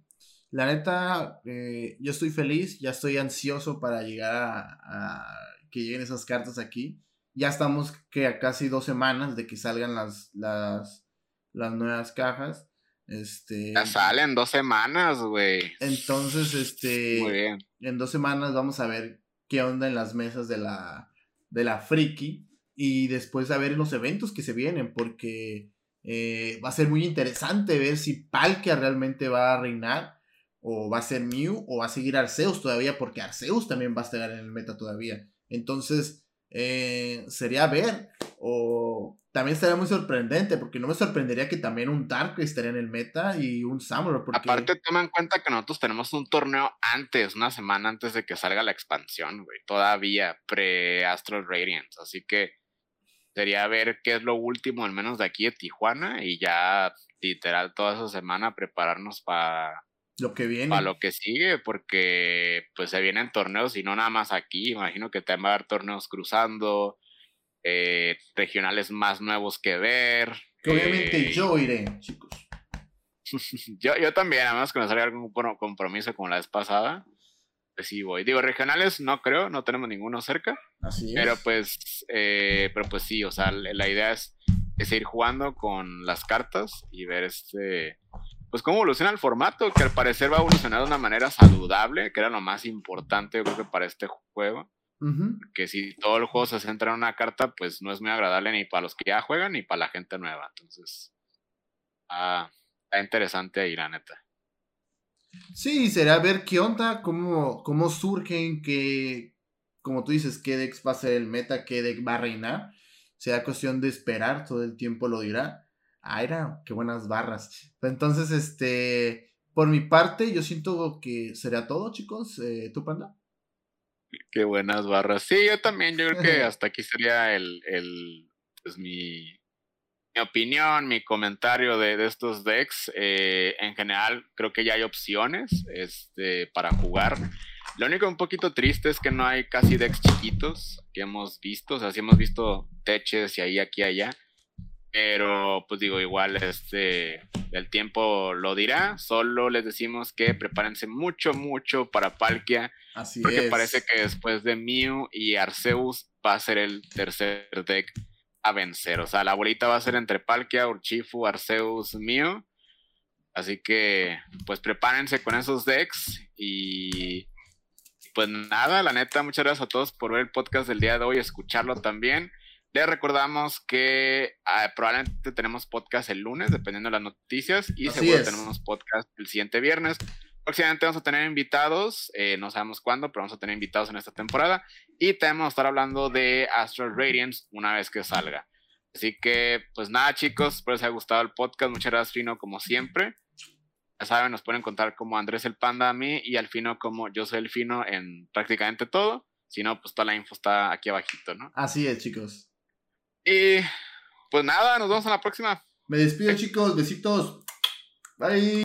la neta, eh, yo estoy feliz, ya estoy ansioso para llegar a, que lleguen esas cartas aquí. Ya estamos que a casi dos semanas de que salgan las, las, las nuevas cajas. Este. Ya salen dos semanas, güey. Entonces, este. Muy bien. En dos semanas vamos a ver qué onda en las mesas de la, de la Friki. y después a ver los eventos que se vienen, porque eh, va a ser muy interesante ver si Palkia realmente va a reinar, o va a ser Mew, o va a seguir Arceus todavía, porque Arceus también va a estar en el meta todavía. Entonces, eh, sería ver, o también estaría muy sorprendente, porque no me sorprendería que también un Darkrai estaría en el meta y un Samurai. Porque... Aparte, toma en cuenta que nosotros tenemos un torneo antes, una semana antes de que salga la expansión, güey. Todavía pre-Astral Radiance. Así que sería ver qué es lo último, al menos de aquí de Tijuana, y ya literal toda esa semana prepararnos para lo que viene. Para lo que sigue, porque pues se vienen torneos y no nada más aquí. Imagino que también va a haber torneos cruzando, eh, regionales más nuevos que ver. Que obviamente eh, yo iré, chicos. yo, yo también, además que me salga algún compromiso como la vez pasada. Pues sí voy. Digo, regionales no creo, no tenemos ninguno cerca. Así es. Pero pues, eh, pero pues sí, o sea, la idea es, es ir jugando con las cartas y ver este pues cómo evoluciona el formato, que al parecer va a evolucionar de una manera saludable, que era lo más importante yo creo que para este juego. Que si todo el juego se centra en una carta, pues no es muy agradable ni para los que ya juegan ni para la gente nueva. Entonces, ah, está interesante ahí, la neta. Sí, será ver qué onda, cómo, cómo surgen, que, como tú dices, qué deck va a ser el meta, qué deck va a reinar. Será cuestión de esperar, todo el tiempo lo dirá. Ah, era, qué buenas barras. Entonces, este, por mi parte, yo siento que sería todo, chicos. Eh, ¿Tú, Panda? Qué buenas barras. Sí, yo también, yo creo que hasta aquí sería el, el pues mi, mi opinión, mi comentario de, de estos decks. Eh, en general, creo que ya hay opciones este, para jugar. Lo único un poquito triste es que no hay casi decks chiquitos que hemos visto. O sea, sí hemos visto teches y ahí, aquí, allá. Pero, pues digo, igual este, el tiempo lo dirá. Solo les decimos que prepárense mucho, mucho para Palkia. Así porque parece que después de Mew y Arceus va a ser el tercer deck a vencer. O sea, la bolita va a ser entre Palkia, Urchifu, Arceus, Mew. Así que, pues prepárense con esos decks. Y pues nada, la neta, muchas gracias a todos por ver el podcast del día de hoy, escucharlo también. Les recordamos que ah, probablemente tenemos podcast el lunes, dependiendo de las noticias, y seguro tenemos podcast el siguiente viernes. Próximamente vamos a tener invitados, eh, no sabemos cuándo, pero vamos a tener invitados en esta temporada. Y también vamos a estar hablando de Astral Radiance una vez que salga. Así que, pues nada, chicos, espero les haya gustado el podcast. Muchas gracias, Fino, como siempre. Ya saben, nos pueden encontrar como Andrés el Panda a mí y al Fino como yo soy el Fino en prácticamente todo. Si no, pues toda la info está aquí abajito, ¿no? Así es, chicos. Y pues nada, nos vemos en la próxima. Me despido, chicos. Besitos. Bye.